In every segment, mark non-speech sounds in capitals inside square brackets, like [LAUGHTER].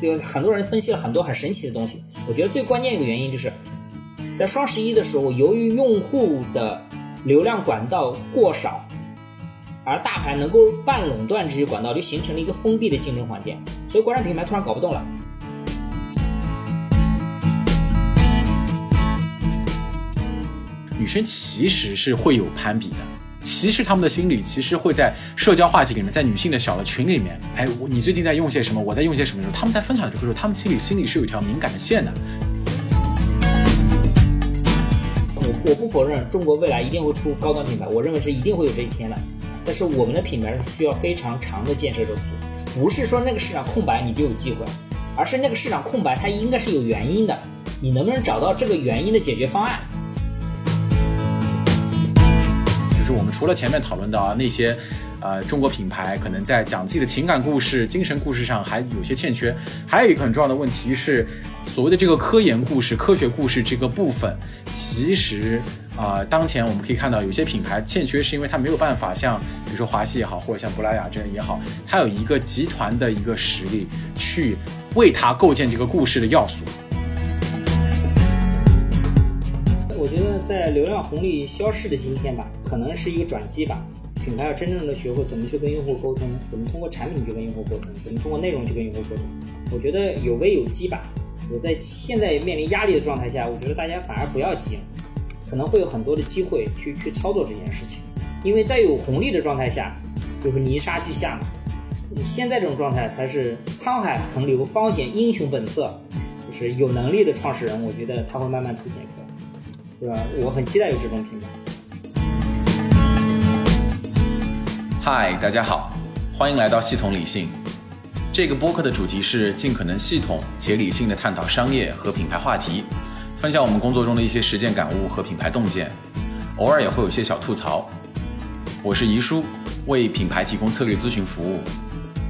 就很多人分析了很多很神奇的东西。我觉得最关键一个原因就是，在双十一的时候，由于用户的流量管道过少，而大牌能够半垄断这些管道，就形成了一个封闭的竞争环境，所以国产品牌突然搞不动了。女生其实是会有攀比的，其实他们的心理其实会在社交话题里面，在女性的小的群里面，哎，你最近在用些什么？我在用些什么？时候，他们在分享这个时候，他们心里心里是有一条敏感的线的。我我不否认中国未来一定会出高端品牌，我认为是一定会有这一天的。但是我们的品牌是需要非常长的建设周期，不是说那个市场空白你就有机会，而是那个市场空白它应该是有原因的，你能不能找到这个原因的解决方案？我们除了前面讨论到啊那些，呃，中国品牌可能在讲自己的情感故事、精神故事上还有些欠缺，还有一个很重要的问题是，所谓的这个科研故事、科学故事这个部分，其实啊，当前我们可以看到有些品牌欠缺，是因为它没有办法像，比如说华西也好，或者像珀莱雅这样也好，它有一个集团的一个实力去为它构建这个故事的要素。我觉得在流量红利消逝的今天吧，可能是一个转机吧。品牌要真正的学会怎么去跟用户沟通，怎么通过产品去跟用户沟通，怎么通过内容去跟用户沟通。我觉得有危有机吧。我在现在面临压力的状态下，我觉得大家反而不要急，可能会有很多的机会去去操作这件事情。因为在有红利的状态下，就是泥沙俱下嘛。现在这种状态才是沧海横流、方显英雄本色。就是有能力的创始人，我觉得他会慢慢凸显出来。对吧？我很期待有这种品牌。嗨，大家好，欢迎来到系统理性。这个播客的主题是尽可能系统且理性的探讨商业和品牌话题，分享我们工作中的一些实践感悟和品牌洞见，偶尔也会有些小吐槽。我是怡叔，为品牌提供策略咨询服务。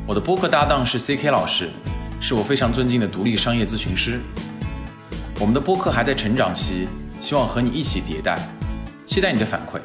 我的播客搭档是 CK 老师，是我非常尊敬的独立商业咨询师。我们的播客还在成长期。希望和你一起迭代，期待你的反馈。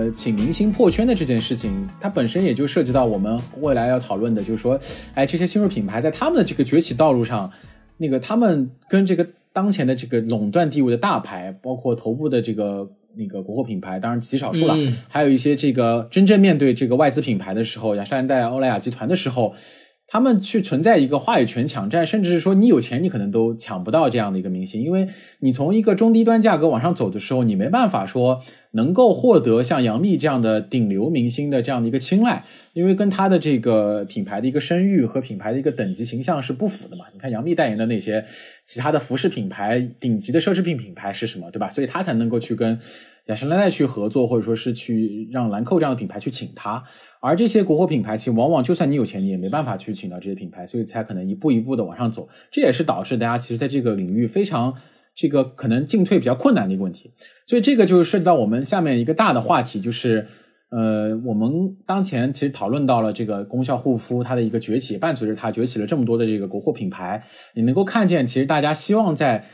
呃，请明星破圈的这件事情，它本身也就涉及到我们未来要讨论的，就是说，哎，这些新锐品牌在他们的这个崛起道路上，那个他们跟这个当前的这个垄断地位的大牌，包括头部的这个那个国货品牌，当然极少数了，还有一些这个真正面对这个外资品牌的时候，雅诗兰黛、欧莱雅集团的时候。他们去存在一个话语权抢占，甚至是说你有钱，你可能都抢不到这样的一个明星，因为你从一个中低端价格往上走的时候，你没办法说能够获得像杨幂这样的顶流明星的这样的一个青睐，因为跟他的这个品牌的一个声誉和品牌的一个等级形象是不符的嘛。你看杨幂代言的那些其他的服饰品牌、顶级的奢侈品品牌是什么，对吧？所以他才能够去跟。雅诗兰黛去合作，或者说是去让兰蔻这样的品牌去请他，而这些国货品牌其实往往就算你有钱，你也没办法去请到这些品牌，所以才可能一步一步的往上走。这也是导致大家其实在这个领域非常这个可能进退比较困难的一个问题。所以这个就涉及到我们下面一个大的话题，就是呃，我们当前其实讨论到了这个功效护肤它的一个崛起，伴随着它崛起了这么多的这个国货品牌，你能够看见其实大家希望在。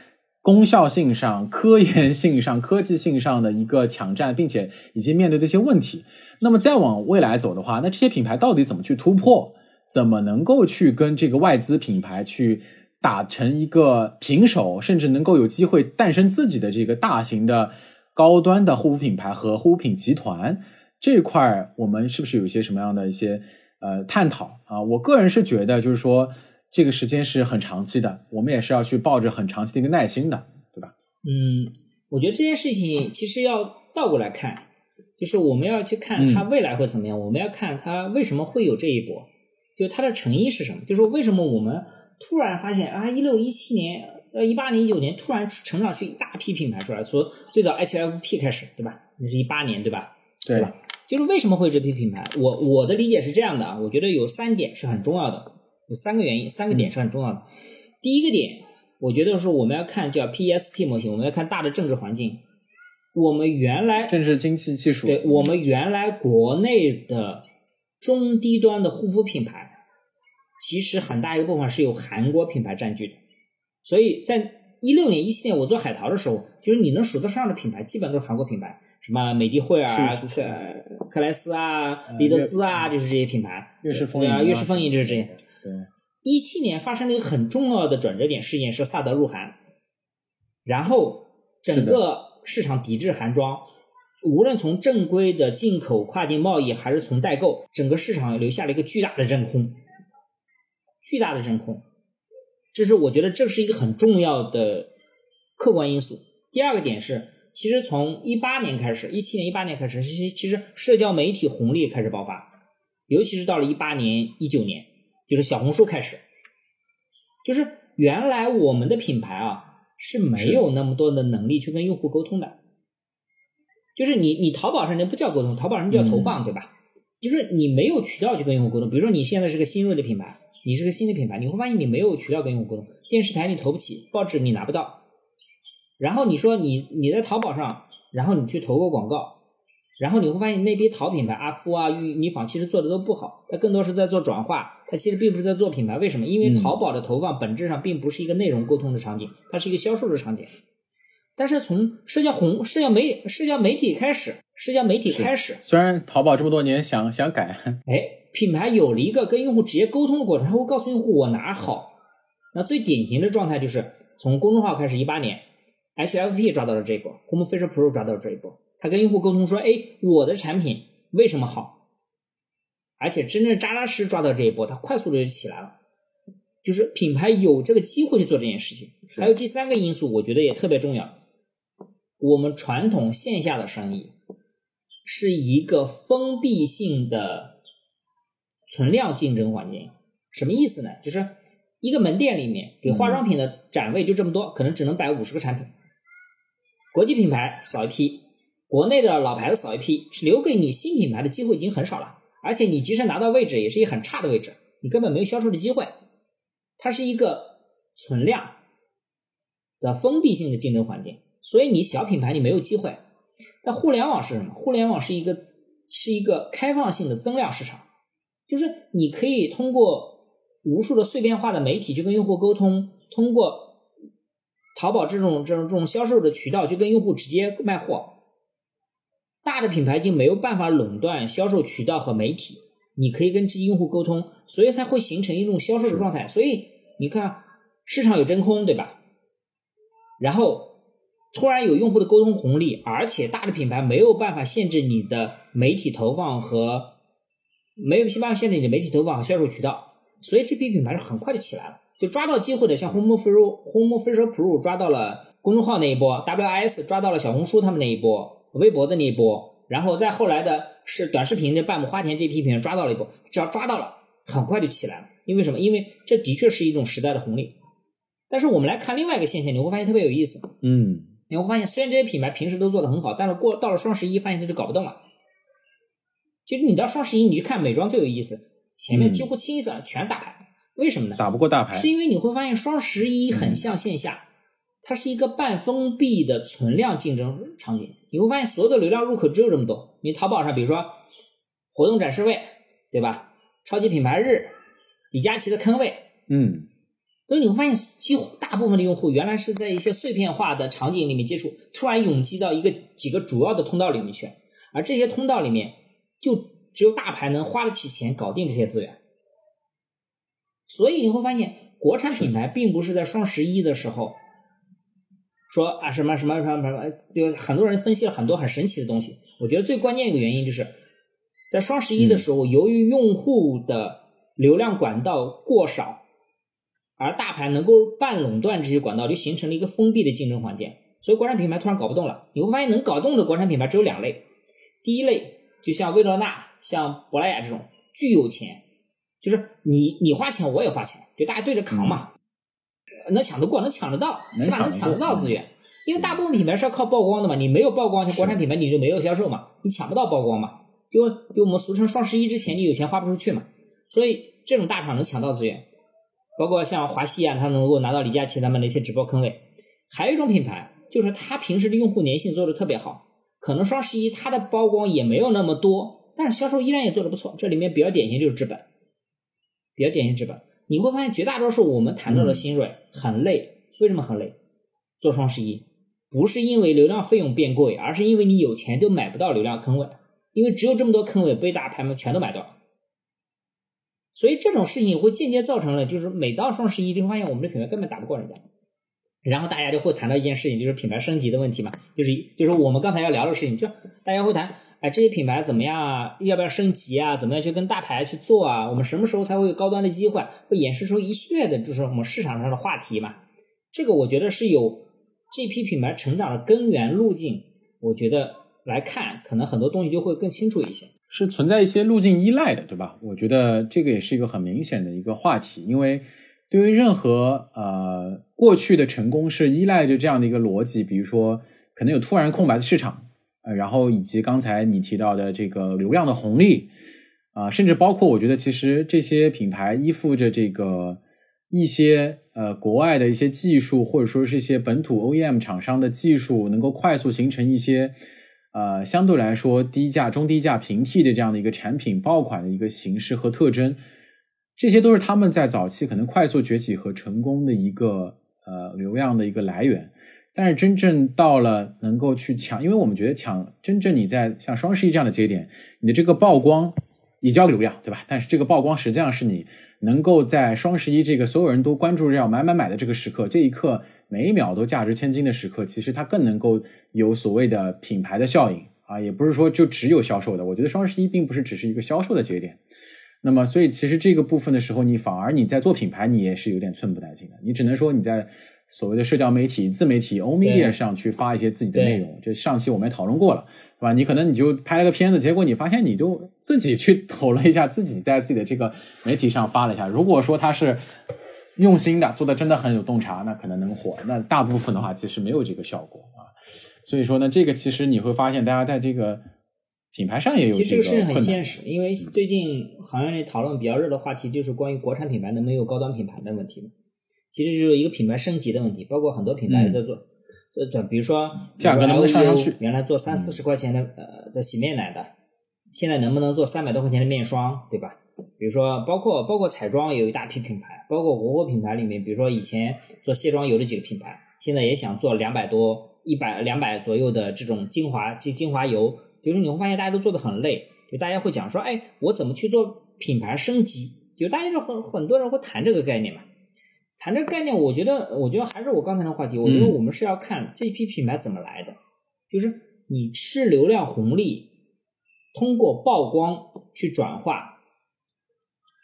功效性上、科研性上、科技性上的一个抢占，并且已经面对这些问题。那么再往未来走的话，那这些品牌到底怎么去突破？怎么能够去跟这个外资品牌去打成一个平手，甚至能够有机会诞生自己的这个大型的高端的护肤品牌和护肤品集团这块，我们是不是有一些什么样的一些呃探讨啊？我个人是觉得，就是说。这个时间是很长期的，我们也是要去抱着很长期的一个耐心的，对吧？嗯，我觉得这件事情其实要倒过来看，就是我们要去看它未来会怎么样，我们要看它为什么会有这一波，就它的成因是什么？就是为什么我们突然发现啊，一六一七年、呃一八年、一九年突然成长出一大批品牌出来，从最早 HFP 开始，对吧？那是一八年，对吧？对吧？就是为什么会这批品牌？我我的理解是这样的啊，我觉得有三点是很重要的。有三个原因，三个点是很重要的。第一个点，我觉得是我们要看叫 PEST 模型，我们要看大的政治环境。我们原来政治经济技术，对我们原来国内的中低端的护肤品牌，其实很大一个部分是由韩国品牌占据的。所以在一六年、一七年我做海淘的时候，就是你能数得上的品牌，基本都是韩国品牌，什么美的惠尔啊、是是是克克莱斯啊、李德兹啊，就是这些品牌。悦诗风吟啊，悦诗风吟就是这些。对，一七年发生了一个很重要的转折点事件，是萨德入韩，然后整个市场抵制韩装，无论从正规的进口、跨境贸易，还是从代购，整个市场留下了一个巨大的真空，巨大的真空。这是我觉得这是一个很重要的客观因素。第二个点是，其实从一八年开始，一七年、一八年开始，其实其实社交媒体红利开始爆发，尤其是到了一八年、一九年，就是小红书开始，就是原来我们的品牌啊是没有那么多的能力去跟用户沟通的，就是你你淘宝上那不叫沟通，淘宝上叫投放，对吧？就是你没有渠道去跟用户沟通。比如说你现在是个新锐的品牌，你是个新的品牌，你会发现你没有渠道跟用户沟通，电视台你投不起，报纸你拿不到，然后你说你你在淘宝上，然后你去投个广告，然后你会发现那批淘品牌阿芙啊、御泥坊其实做的都不好，它更多是在做转化，它其实并不是在做品牌。为什么？因为嗯淘宝的投放本质上并不是一个内容沟通的场景，它是一个销售的场景。但是从社交红、社交媒、社交媒体开始，社交媒体开始，虽然淘宝这么多年想想改，哎，品牌有了一个跟用户直接沟通的过程，它会告诉用户我哪儿好。那最典型的状态就是从公众号开始，一八年，HFP 抓到了这一波，Home Fisher Pro 抓到了这一波，他跟用户沟通说，哎，我的产品为什么好？而且真正扎扎实实抓到这一波，它快速的就起来了。就是品牌有这个机会去做这件事情。还有第三个因素，我觉得也特别重要。我们传统线下的生意是一个封闭性的存量竞争环境。什么意思呢？就是一个门店里面给化妆品的展位就这么多，可能只能摆五十个产品。国际品牌少一批，国内的老牌子扫一批，是留给你新品牌的机会已经很少了。而且你即使拿到位置，也是一个很差的位置，你根本没有销售的机会。它是一个存量的封闭性的竞争环境，所以你小品牌你没有机会。但互联网是什么？互联网是一个是一个开放性的增量市场，就是你可以通过无数的碎片化的媒体去跟用户沟通，通过淘宝这种这种这种销售的渠道去跟用户直接卖货。大的品牌已经没有办法垄断销售渠道和媒体，你可以跟这些用户沟通，所以它会形成一种销售的状态。所以你看市场有真空，对吧？然后突然有用户的沟通红利，而且大的品牌没有办法限制你的媒体投放和没有办法限制你的媒体投放和销售渠道，所以这批品牌是很快就起来了，就抓到机会的，像 Home Fisher Home Fisher Pro 抓到了公众号那一波，WIS 抓到了小红书他们那一波，微博的那一波，然后再后来的是短视频的半亩花田这批品牌抓到了一波，只要抓到了，很快就起来了。因为什么？因为这的确是一种时代的红利。但是我们来看另外一个现象，你会发现特别有意思。嗯，你会发现，虽然这些品牌平时都做得很好，但是过到了双十一，发现它就搞不动了。就是你到双十一，你去看美妆最有意思，前面几乎清一色全大牌，为什么呢？打不过大牌是，因为你会发现双十一很像线下，它是一个半封闭的存量竞争场景。你会发现所有的流量入口只有这么多。你淘宝上，比如说活动展示位，对吧？超级品牌日，李佳琦的坑位，嗯，所以你会发现，几乎大部分的用户原来是在一些碎片化的场景里面接触，突然涌击到一个几个主要的通道里面去，而这些通道里面，就只有大牌能花得起钱搞定这些资源。所以你会发现，国产品牌并不是在双十一的时候说啊什么什么什么什么，就很多人分析了很多很神奇的东西。我觉得最关键一个原因就是在双十一的时候，由于用户的流量管道过少。而大牌能够半垄断这些管道，就形成了一个封闭的竞争环境。所以国产品牌突然搞不动了。你会发现，能搞动的国产品牌只有两类。第一类就像薇诺娜、像珀莱雅这种，巨有钱，就是你你花钱我也花钱，就大家对着扛嘛，能抢得过，能抢得到，起码能抢得到资源。因为大部分品牌是要靠曝光的嘛，你没有曝光，像国产品牌你就没有销售嘛，你抢不到曝光嘛。因为因为我们俗称双十一之前你有钱花不出去嘛，所以这种大厂能抢到资源。包括像华西啊，它能够拿到李佳琦他们那些直播坑位。还有一种品牌，就是它平时的用户粘性做的特别好，可能双十一它的曝光也没有那么多，但是销售依然也做的不错。这里面比较典型就是资本，比较典型资本。你会发现绝大多数我们谈到的新锐、很累，为什么很累？做双十一，不是因为流量费用变贵，而是因为你有钱都买不到流量坑位，因为只有这么多坑位被大牌们全都买掉。所以这种事情会间接造成了，就是每到双十一就会发现我们的品牌根本打不过人家，然后大家就会谈到一件事情，就是品牌升级的问题嘛，就是就是我们刚才要聊的事情，就大家会谈，哎，这些品牌怎么样啊？要不要升级啊？怎么样去跟大牌去做啊？我们什么时候才会有高端的机会？会衍生出一系列的，就是我们市场上的话题嘛。这个我觉得是有这批品牌成长的根源路径，我觉得来看，可能很多东西就会更清楚一些。是存在一些路径依赖的，对吧？我觉得这个也是一个很明显的一个话题，因为对于任何呃过去的成功是依赖着这样的一个逻辑，比如说可能有突然空白的市场，然后以及刚才你提到的这个流量的红利，啊，甚至包括我觉得其实这些品牌依附着这个一些呃国外的一些技术，或者说是一些本土 OEM 厂商的技术，能够快速形成一些。呃，相对来说低价、中低价平替的这样的一个产品爆款的一个形式和特征，这些都是他们在早期可能快速崛起和成功的一个呃流量的一个来源。但是真正到了能够去抢，因为我们觉得抢真正你在像双十一这样的节点，你的这个曝光也交流量，对吧？但是这个曝光实际上是你能够在双十一这个所有人都关注着要买买买的这个时刻，这一刻。每一秒都价值千金的时刻，其实它更能够有所谓的品牌的效应啊，也不是说就只有销售的。我觉得双十一并不是只是一个销售的节点。那么，所以其实这个部分的时候，你反而你在做品牌，你也是有点寸步难行的。你只能说你在所谓的社交媒体、自媒体、欧米链上去发一些自己的内容。就上期我们也讨论过了，对吧？你可能你就拍了个片子，结果你发现你就自己去投了一下，自己在自己的这个媒体上发了一下。如果说他是。用心的做的真的很有洞察，那可能能火。那大部分的话其实没有这个效果啊。所以说呢，这个其实你会发现，大家在这个品牌上也有其实这个事情很现实，因为最近行业内讨论比较热的话题就是关于国产品牌能不能有高端品牌的问题其实就是一个品牌升级的问题，包括很多品牌在做，呃，比如说价格能不能上上去？原来做三四十块钱的呃的洗面奶的，现在能不能做三百多块钱的面霜，对吧？比如说，包括包括彩妆有一大批品牌，包括国货品牌里面，比如说以前做卸妆油的几个品牌，现在也想做两百多、一百、两百左右的这种精华精精华油。比如说你会发现大家都做的很累，就大家会讲说，哎，我怎么去做品牌升级？就大家就很很多人会谈这个概念嘛。谈这个概念，我觉得，我觉得还是我刚才的话题，我觉得我们是要看这批品牌怎么来的，就是你吃流量红利，通过曝光去转化。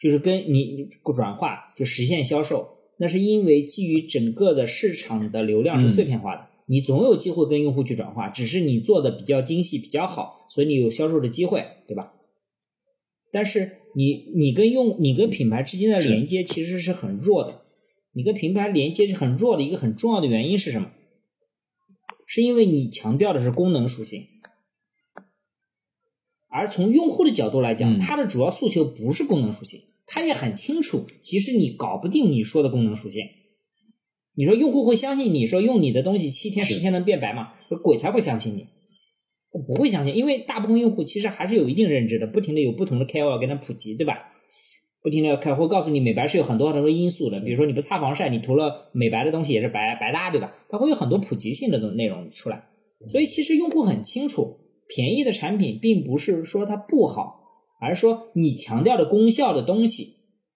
就是跟你转化就实现销售，那是因为基于整个的市场的流量是碎片化的，你总有机会跟用户去转化，只是你做的比较精细比较好，所以你有销售的机会，对吧？但是你你跟用你跟品牌之间的连接其实是很弱的，你跟品牌连接是很弱的一个很重要的原因是什么？是因为你强调的是功能属性，而从用户的角度来讲，他的主要诉求不是功能属性。他也很清楚，其实你搞不定你说的功能属性。你说用户会相信你说用你的东西七天十天能变白吗？鬼才不相信你，我不会相信，因为大部分用户其实还是有一定认知的，不停的有不同的 KOL 给他普及，对吧？不停的开会告诉你美白是有很多很多因素的，比如说你不擦防晒，你涂了美白的东西也是白白搭，对吧？它会有很多普及性的内容出来，所以其实用户很清楚，便宜的产品并不是说它不好。而是说，你强调的功效的东西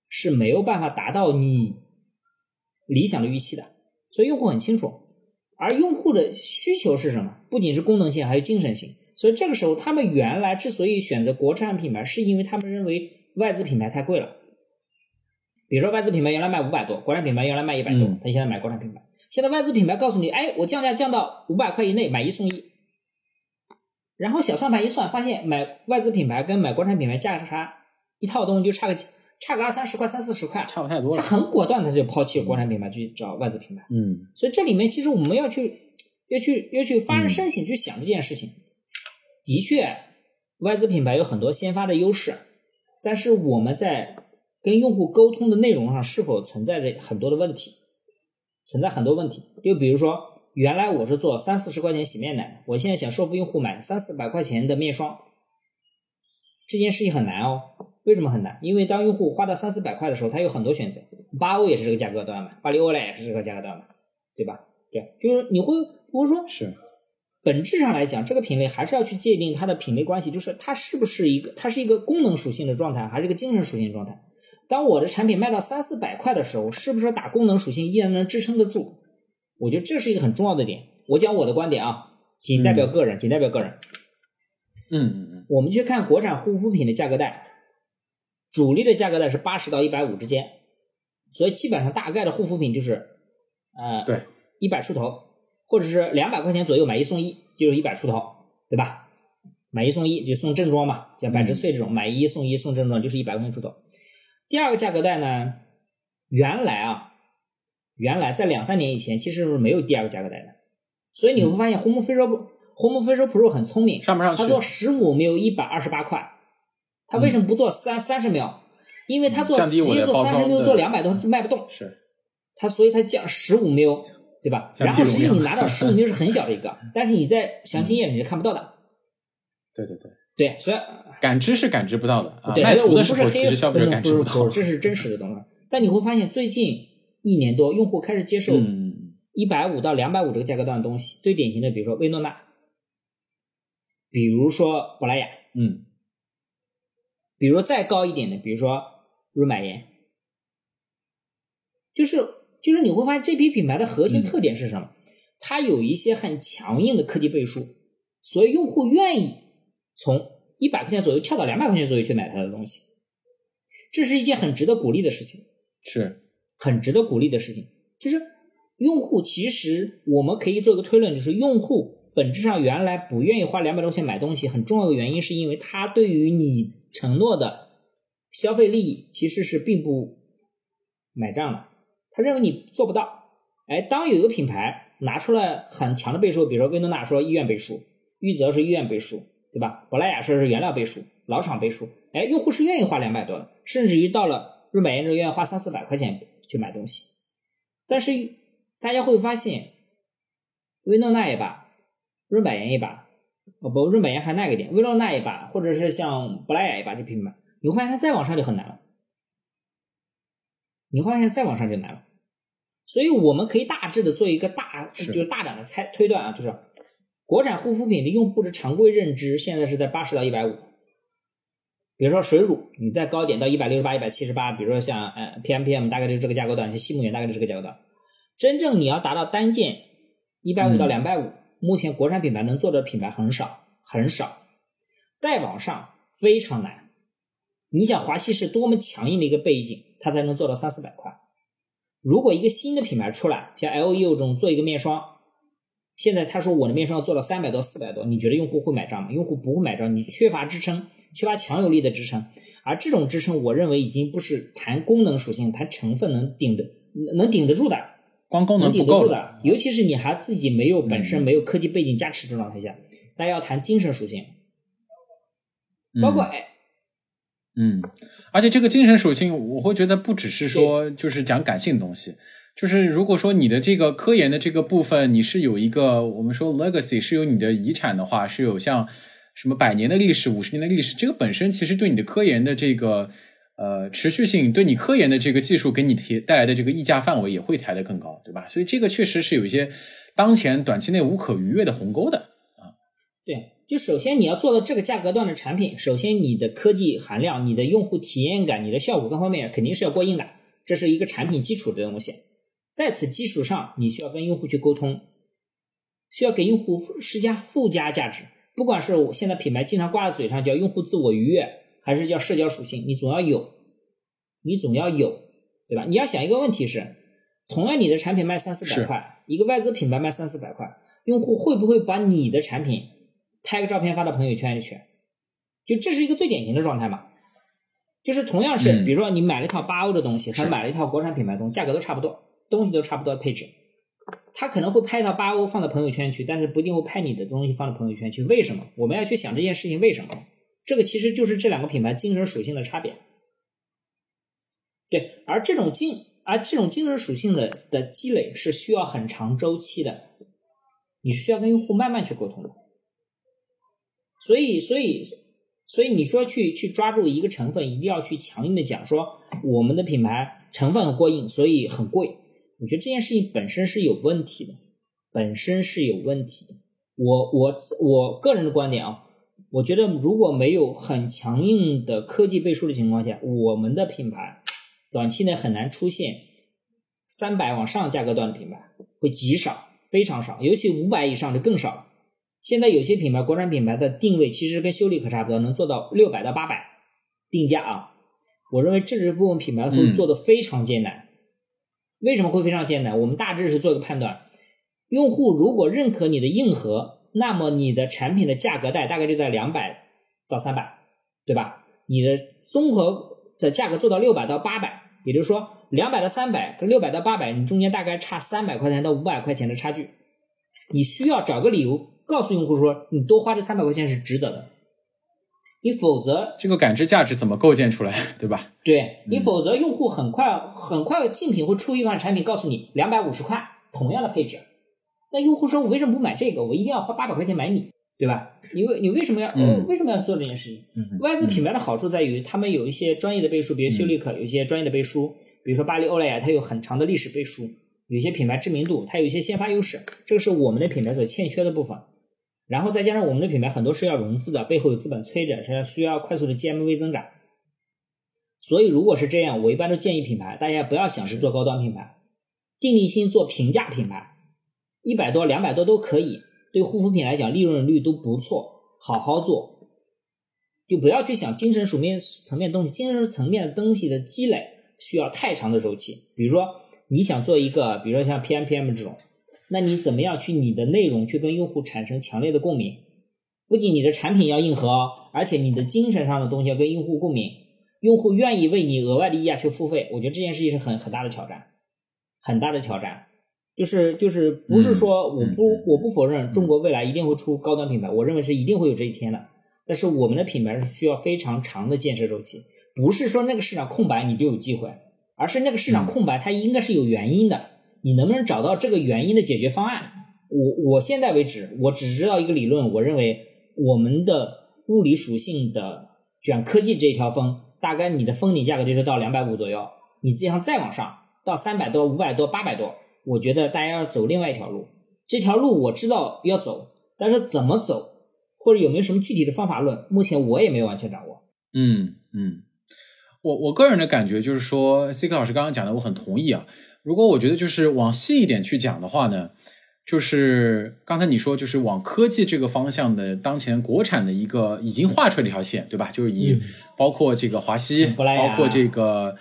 是没有办法达到你理想的预期的，所以用户很清楚。而用户的需求是什么？不仅是功能性，还有精神性。所以这个时候，他们原来之所以选择国产品牌，是因为他们认为外资品牌太贵了。比如说，外资品牌原来卖五百多，国产品牌原来卖一百多，他现在买国产品牌。现在外资品牌告诉你，哎，我降价降到五百块以内，买一送一。然后小算盘一算，发现买外资品牌跟买国产品牌价差一套东西就差个差个二三十块、三四十块，差不太多了。他很果断，的就抛弃国产品牌去找外资品牌。嗯，所以这里面其实我们要去要去要去发人深省去想这件事情。的确，外资品牌有很多先发的优势，但是我们在跟用户沟通的内容上是否存在着很多的问题？存在很多问题，就比如说。原来我是做三四十块钱洗面奶，我现在想说服用户买三四百块钱的面霜，这件事情很难哦。为什么很难？因为当用户花到三四百块的时候，他有很多选择，八欧也是这个价格段嘛，巴黎欧莱也是这个价格段嘛，对吧？对，就是你会不是说是本质上来讲，这个品类还是要去界定它的品类关系，就是它是不是一个它是一个功能属性的状态，还是一个精神属性状态。当我的产品卖到三四百块的时候，是不是打功能属性依然能支撑得住？我觉得这是一个很重要的点。我讲我的观点啊，仅代表个人，仅代表个人。嗯嗯嗯，我们去看国产护肤品的价格带，主力的价格带是八十到一百五之间，所以基本上大概的护肤品就是，呃，对，一百出头，或者是两百块钱左右买一送一，就是一百出头，对吧？买一送一就送正装嘛，像百之萃这种、买一送一送正装就是一百块钱出头。第二个价格带呢，原来啊，原来在两三年以前其实是没有第二个价格带的，所以你会发现红木非洲红木非洲 Pro 很聪明，上不上去它做十五没有一百二十八块，他为什么不做三三十 ml？因为他做直接做三十我的包装 ml 的做两百多卖不动，是他所以他降十五 ml，对吧？然后实际你拿到十五 ml 是很小的一个，但是你在详情页你是看不到的。对对对，对，所以感知是感知不到的啊，对，卖图我们的时候其不是黑实消费者感知不到。这是真实的东西。但你会发现，最近一年多，用户开始接受嗯，一百五到两百五这个价格段的东西。最典型的，比如说薇诺娜，比如说珀莱雅，嗯比如再高一点的，比如说润百颜，就是就是你会发现这批品牌的核心嗯特点是什么？它有一些很强硬的科技倍数，所以用户愿意从一百块钱左右跳到两百块钱左右去买它的东西，这是一件很值得鼓励的事情。是很值得鼓励的事情，就是用户其实我们可以做一个推论，就是用户本质上原来不愿意花两百多块钱买东西，很重要的原因是因为他对于你承诺的消费利益其实是并不买账的，他认为你做不到。哎，当有一个品牌拿出了很强的背书，比如说薇诺娜说医院背书，玉泽是医院背书，对吧？珀莱雅说是原料背书，老厂背书，哎，用户是愿意花两百多的，甚至于到了润百颜这愿意花三四百块钱去买东西。但是大家会发现，薇诺娜也罢，润百颜也罢，哦不，润百颜还那个点，薇诺娜也罢，或者是像珀莱雅也罢，这品牌，你会发现它再往上就很难了。你会发现再往上就难了。所以我们可以大致的做一个大，是就是大胆的猜推断啊，就是国产护肤品的用户的常规认知现在是在八十到一百五。比如说水乳，你再高一点到一百六十八、一百七十八，比如说像呃 PMPM 大概就是这个价格段，像西木源大概就是这个价格段。真正你要达到单件一百五到两百五，目前国产品牌能做的品牌很少很少，再往上非常难。你想华西是多么强硬的一个背景，它才能做到三四百块。如果一个新的品牌出来，像 LEO 这种做一个面霜，现在他说我的面霜做了三百多、四百多，你觉得用户会买账吗？用户不会买账，你缺乏支撑，缺乏强有力的支撑。而这种支撑，我认为已经不是谈功能属性、谈成分能顶的、能顶得住的，光功能能顶得住不够的。尤其是你还自己没有本身嗯没有科技背景加持的状态下，大家要谈精神属性，包括嗯哎，嗯，而且这个精神属性，我会觉得不只是说就是讲感性的东西，就是如果说你的这个科研的这个部分，你是有一个我们说 legacy 是有你的遗产的话，是有像什么百年的历史、五十年的历史，这个本身其实对你的科研的这个呃持续性，对你科研的这个技术给你提带来的这个溢价范围也会抬得更高，对吧？所以这个确实是有一些当前短期内无可逾越的鸿沟的啊。对，就首先你要做到这个价格段的产品，首先你的科技含量、你的用户体验感、你的效果各方面肯定是要过硬的，这是一个产品基础的东西。在此基础上，你需要跟用户去沟通，需要给用户施加附加价值。不管是我现在品牌经常挂在嘴上叫用户自我愉悦，还是叫社交属性，你总要有，你总要有，对吧？你要想一个问题是，同样你的产品卖三四百块，一个外资品牌卖三四百块，用户会不会把你的产品拍个照片发到朋友圈里去？就这是一个最典型的状态嘛。就是同样是，嗯比如说你买了一套八欧的东西，和是买了一套国产品牌东西，价格都差不多，东西都差不多的配置，他可能会拍一套八欧放到朋友圈去，但是不一定会拍你的东西放到朋友圈去。为什么？我们要去想这件事情为什么？这个其实就是这两个品牌精神属性的差别。对，而这种精而这种精神属性的的积累是需要很长周期的，你是需要跟用户慢慢去沟通的。所以，所以，所以你说去去抓住一个成分，一定要去强硬的讲说我们的品牌成分过硬，所以很贵。我觉得这件事情本身是有问题的。本身是有问题的。我我我个人的观点啊，我觉得如果没有很强硬的科技背书的情况下，我们的品牌短期内很难出现三百往上价格段的品牌，会极少，非常少，尤其五百以上就更少了。现在有些品牌，国产品牌的定位其实跟修理可差不多，能做到六百到八百定价啊。我认为这支部分品牌会做的非常艰难。为什么会非常艰难？我们大致是做一个判断：用户如果认可你的硬核，那么你的产品的价格带大概就在两百到三百，对吧？你的综合的价格做到六百到八百，也就是说两百到三百跟六百到八百，你中间大概差三百块钱到五百块钱的差距，你需要找个理由告诉用户说，你多花这三百块钱是值得的。你否则这个感知价值怎么构建出来，[LAUGHS] 对吧？对你否则用户很快很快竞品会出一款产品，告诉你两百五十块同样的配置，那用户说我为什么不买这个？我一定要花八百块钱买你，对吧？你为你为什么要为什么要做这件事情？外资品牌的好处在于他们有一些专业的背书，比如修丽可有一些专业的背书，比如说巴黎欧莱雅它有很长的历史背书，有些品牌知名度，它有一些先发优势，这个是我们的品牌所欠缺的部分。然后再加上我们的品牌很多是要融资的，背后有资本催着，是需要快速的 GMV 增长。所以如果是这样，我一般都建议品牌大家不要想着做高端品牌，定力性做平价品牌，一百多、两百多都可以。对护肤品来讲，利润率都不错，好好做，就不要去想精神层面层面东西，精神层面的东西的积累需要太长的周期。比如说你想做一个，比如说像 PMPM 这种。那你怎么样去你的内容去跟用户产生强烈的共鸣？不仅你的产品要硬核，而且你的精神上的东西要跟用户共鸣，用户愿意为你额外的溢价去付费。我觉得这件事情是很很大的挑战，很大的挑战。就是就是不是说我不我不否认中国未来一定会出高端品牌，我认为是一定会有这一天的。但是我们的品牌是需要非常长的建设周期，不是说那个市场空白你就有机会，而是那个市场空白它应该是有原因的。你能不能找到这个原因的解决方案？我我现在为止，我只知道一个理论，我认为我们的物理属性的卷科技这一条风，大概你的封顶价格就是到两百五左右，你这样再往上到三百多、五百多、八百多，我觉得大家要走另外一条路。这条路我知道要走，但是怎么走，或者有没有什么具体的方法论，目前我也没有完全掌握。嗯嗯，我我个人的感觉就是说，C K 老师刚刚讲的，我很同意啊。如果我觉得就是往细一点去讲的话呢，就是刚才你说就是往科技这个方向的当前国产的一个已经画出来的一条线，对吧？就是以包括这个华西，包括这个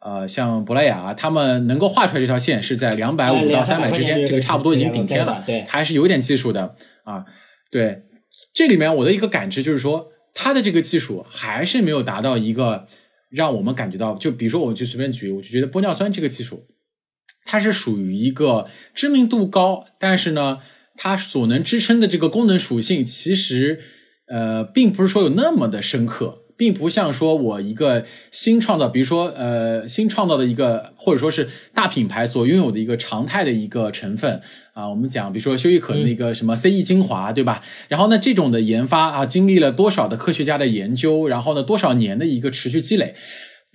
呃像珀莱雅，他们能够画出来这条线是在两百五到三百之间，这个差不多已经顶天了，对，还是有点技术的啊。对，这里面我的一个感知就是说，它的这个技术还是没有达到一个让我们感觉到，就比如说我就随便举，我就觉得玻尿酸这个技术。它是属于一个知名度高，但是呢，它所能支撑的这个功能属性，其实呃，并不是说有那么的深刻，并不像说我一个新创造，比如说呃，新创造的一个或者说是大品牌所拥有的一个常态的一个成分啊，我们讲，比如说修丽可的那个什么 C E 精华，对吧？然后呢，这种的研发啊，经历了多少的科学家的研究，然后呢，多少年的一个持续积累。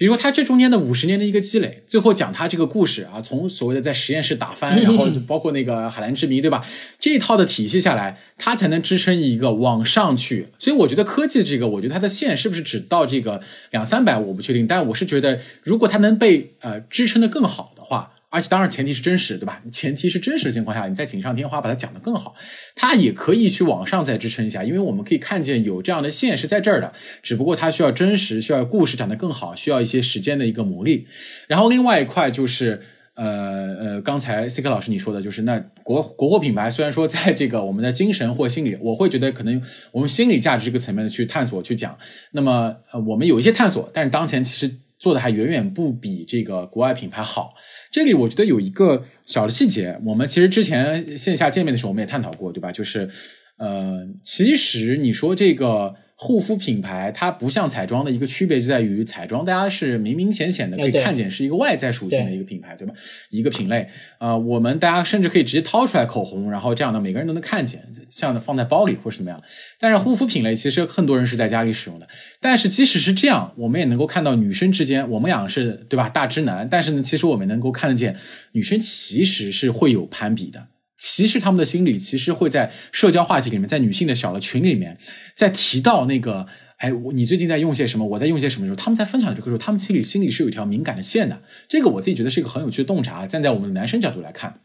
比如说他这中间的五十年的一个积累，最后讲他这个故事啊，从所谓的在实验室打翻，然后包括那个海蓝之谜，对吧？这一套的体系下来，它才能支撑一个往上去。所以我觉得科技这个，我觉得它的线是不是只到这个两三百，我不确定。但我是觉得，如果它能被呃支撑的更好的话。而且当然前提是真实，对吧？前提是真实的情况下，你再锦上添花把它讲得更好，它也可以去往上再支撑一下，因为我们可以看见有这样的线是在这儿的，只不过它需要真实，需要故事讲得更好，需要一些时间的一个磨砺。然后另外一块就是，呃呃，刚才 C 克老师你说的，就是那国国货品牌虽然说在这个我们的精神或心理，我会觉得可能我们心理价值这个层面的去探索去讲，那么呃我们有一些探索，但是当前其实。做的还远远不比这个国外品牌好。这里我觉得有一个小的细节，我们其实之前线下见面的时候我们也探讨过，对吧？就是，呃，其实你说这个。护肤品牌它不像彩妆的一个区别就在于，彩妆大家是明明显显的可以看见是一个外在属性的一个品牌，对吧？一个品类啊，我们大家甚至可以直接掏出来口红，然后这样的每个人都能看见，像放在包里或是怎么样。但是护肤品类其实很多人是在家里使用的。但是即使是这样，我们也能够看到女生之间，我们俩是对吧？大直男，但是呢，其实我们能够看得见女生其实是会有攀比的。其实他们的心理其实会在社交话题里面，在女性的小的群里面，在提到那个，哎，你最近在用些什么？我在用些什么时候？他们在分享这个时候，他们心里心里是有一条敏感的线的。这个我自己觉得是一个很有趣的洞察。站在我们男生角度来看，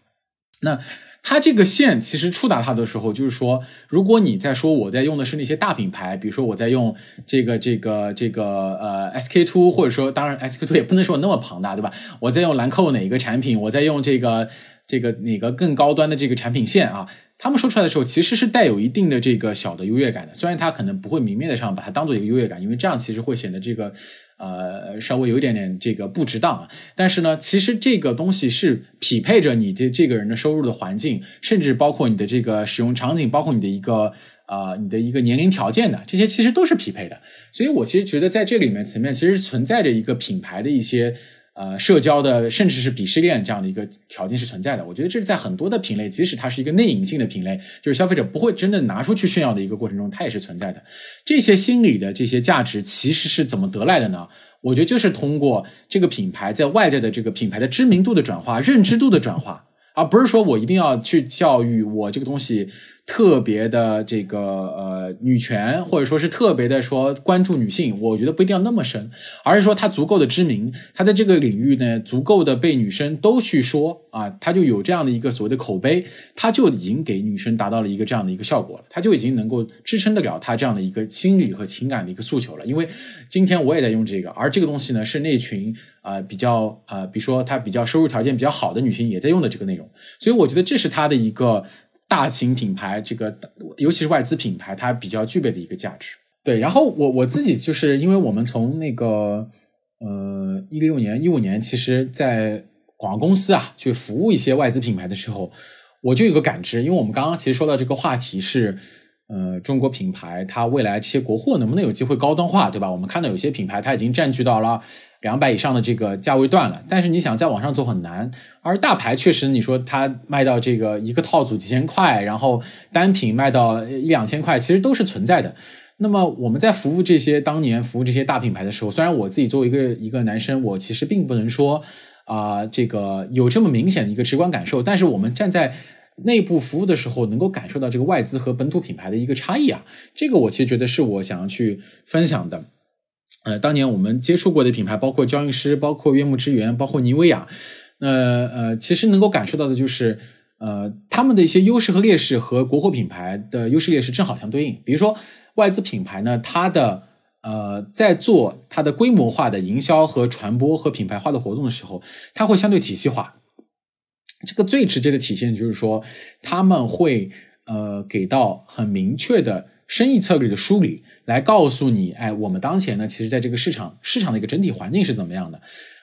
那。它这个线其实触达它的时候，就是说，如果你在说我在用的是那些大品牌，比如说我在用这个这个这个呃 SK two，或者说当然 SK two 也不能说那么庞大，对吧？我在用兰蔻哪一个产品，我在用这个这个哪个更高端的这个产品线啊，他们说出来的时候其实是带有一定的这个小的优越感的，虽然他可能不会明面的上把它当做一个优越感，因为这样其实会显得这个。呃，稍微有一点点这个不值当啊，但是呢，其实这个东西是匹配着你的这个人的收入的环境，甚至包括你的这个使用场景，包括你的一个呃你的一个年龄条件的，这些其实都是匹配的。所以我其实觉得在这里面层面，其实存在着一个品牌的一些。呃，社交的甚至是鄙视链这样的一个条件是存在的。我觉得这是在很多的品类，即使它是一个内隐性的品类，就是消费者不会真的拿出去炫耀的一个过程中，它也是存在的。这些心理的这些价值其实是怎么得来的呢？我觉得就是通过这个品牌在外在的这个品牌的知名度的转化、认知度的转化，而不是说我一定要去教育我这个东西。特别的这个呃女权，或者说是特别的说关注女性，我觉得不一定要那么深，而是说她足够的知名，她在这个领域呢足够的被女生都去说啊，她就有这样的一个所谓的口碑，她就已经给女生达到了一个这样的一个效果了，她就已经能够支撑得了她这样的一个心理和情感的一个诉求了。因为今天我也在用这个，而这个东西呢是那群啊比较啊，比如说她比较收入条件比较好的女性也在用的这个内容，所以我觉得这是她的一个。大型品牌，这个尤其是外资品牌，它比较具备的一个价值。对，然后我我自己就是因为我们从那个呃一六年、一五年，其实在广告公司啊去服务一些外资品牌的时候，我就有个感知，因为我们刚刚其实说到这个话题是，呃，中国品牌它未来这些国货能不能有机会高端化，对吧？我们看到有些品牌它已经占据到了。两百以上的这个价位段了，但是你想再往上走很难。而大牌确实，你说它卖到这个一个套组几千块，然后单品卖到一两千块，其实都是存在的。那么我们在服务这些当年服务这些大品牌的时候，虽然我自己作为一个一个男生，我其实并不能说啊这个有这么明显的一个直观感受，但是我们站在内部服务的时候，能够感受到这个外资和本土品牌的一个差异啊。这个我其实觉得是我想要去分享的。呃，当年我们接触过的品牌，包括娇韵诗，包括悦木之源，包括妮维雅，那呃，其实能够感受到的就是，呃，他们的一些优势和劣势和国货品牌的优势劣势正好相对应。比如说外资品牌呢，它的呃，在做它的规模化的营销和传播和品牌化的活动的时候，它会相对体系化。这个最直接的体现就是说，他们会呃给到很明确的生意策略的梳理。来告诉你，哎，我们当前呢，其实在这个市场市场的一个整体环境是怎么样的，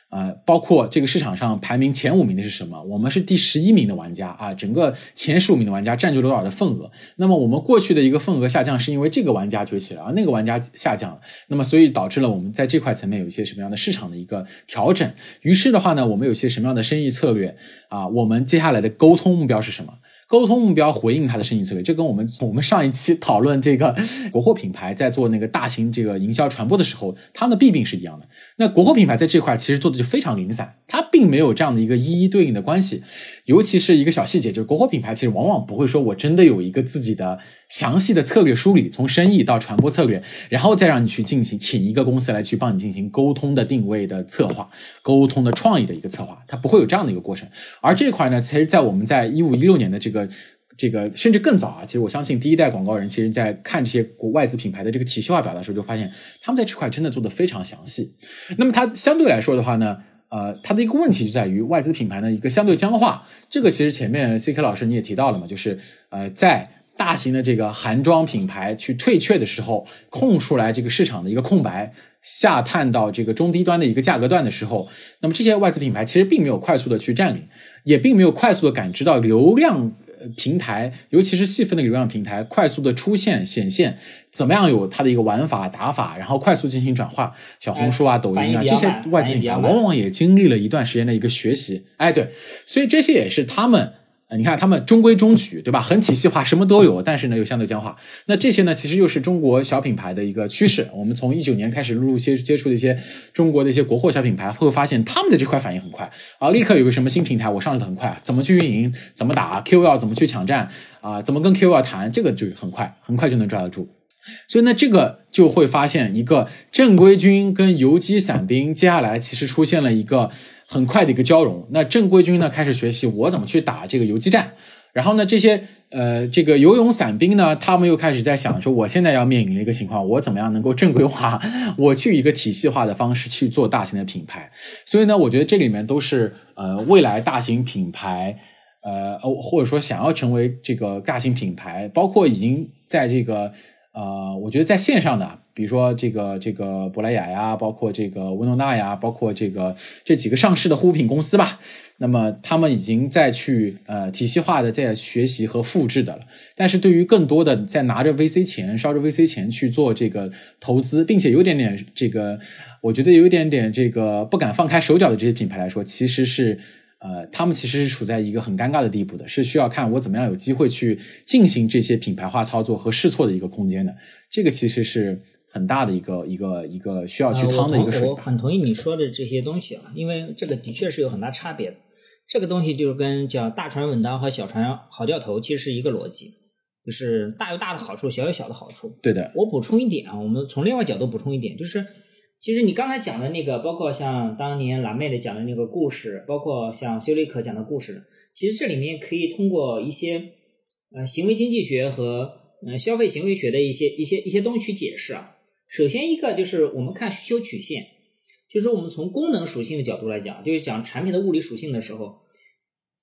啊，包括这个市场上排名前五名的是什么？我们是第十一名的玩家啊，整个前十五名的玩家占据了多少的份额？那么我们过去的一个份额下降，是因为这个玩家崛起了，而那个玩家下降了，那么所以导致了我们在这块层面有一些什么样的市场的一个调整？于是的话呢，我们有些什么样的生意策略啊？我们接下来的沟通目标是什么？沟通目标回应他的生意策略，这跟我们我们上一期讨论这个 [LAUGHS] 国货品牌在做那个大型这个营销传播的时候，他们的弊病是一样的。那国货品牌在这块其实做的就非常零散，它并没有这样的一个一一对应的关系。尤其是一个小细节，就是国货品牌其实往往不会说我真的有一个自己的详细的策略梳理，从生意到传播策略，然后再让你去进行请一个公司来去帮你进行沟通的定位的策划、沟通的创意的一个策划，它不会有这样的一个过程。而这块呢，其实，在我们在一五一六年的这个这个甚至更早啊，其实我相信第一代广告人，其实在看这些国外资品牌的这个体系化表达的时候，就发现他们在这块真的做的非常详细。那么它相对来说的话呢？呃，它的一个问题就在于外资品牌的一个相对僵化。这个其实前面 C K 老师你也提到了嘛，就是呃，在大型的这个韩妆品牌去退却的时候，空出来这个市场的一个空白，下探到这个中低端的一个价格段的时候，那么这些外资品牌其实并没有快速的去占领，也并没有快速的感知到流量。平台，尤其是细分的流量平台，快速的出现显现，怎么样有它的一个玩法打法，然后快速进行转化。小红书啊、抖音啊这些外资品牌，往往也经历了一段时间的一个学习。哎，对，所以这些也是他们你看他们中规中矩，对吧？很体系化，什么都有，但是呢又相对僵化。那这些呢，其实又是中国小品牌的一个趋势。我们从一九年开始陆陆续接触的一些中国的一些国货小品牌，会发现他们的这块反应很快啊，立刻有个什么新平台，我上的很快，怎么去运营，怎么打 KOL，怎么去抢占啊，怎么跟 KOL 谈，这个就很快，很快就能抓得住。所以呢，这个就会发现一个正规军跟游击伞兵，接下来其实出现了一个。很快的一个交融，那正规军呢开始学习我怎么去打这个游击战，然后呢这些呃这个游泳伞兵呢，他们又开始在想说，我现在要面临的一个情况，我怎么样能够正规化，我去一个体系化的方式去做大型的品牌，所以呢，我觉得这里面都是呃未来大型品牌呃或者说想要成为这个大型品牌，包括已经在这个。呃，我觉得在线上的，比如说这个这个珀莱雅呀，包括这个温诺娜呀，包括这个这几个上市的护肤品公司吧，那么他们已经在去呃体系化的在学习和复制的了。但是对于更多的在拿着 VC 钱、烧着 VC 钱去做这个投资，并且有点点这个，我觉得有一点点这个不敢放开手脚的这些品牌来说，其实是。呃，他们其实是处在一个很尴尬的地步的，是需要看我怎么样有机会去进行这些品牌化操作和试错的一个空间的。这个其实是很大的一个一个一个需要去趟的一个水。我很同意你说的这些东西啊，因为这个的确是有很大差别的。这个东西就是跟叫大船稳当和小船好掉头其实是一个逻辑，就是大有大的好处，小有小的好处。对的。我补充一点啊，我们从另外角度补充一点，就是。其实你刚才讲的那个，包括像当年蓝妹的讲的那个故事，包括像修丽可讲的故事，其实这里面可以通过一些呃行为经济学和呃消费行为学的一些一些一些东西去解释啊。首先一个就是我们看需求曲线，就是我们从功能属性的角度来讲，就是讲产品的物理属性的时候，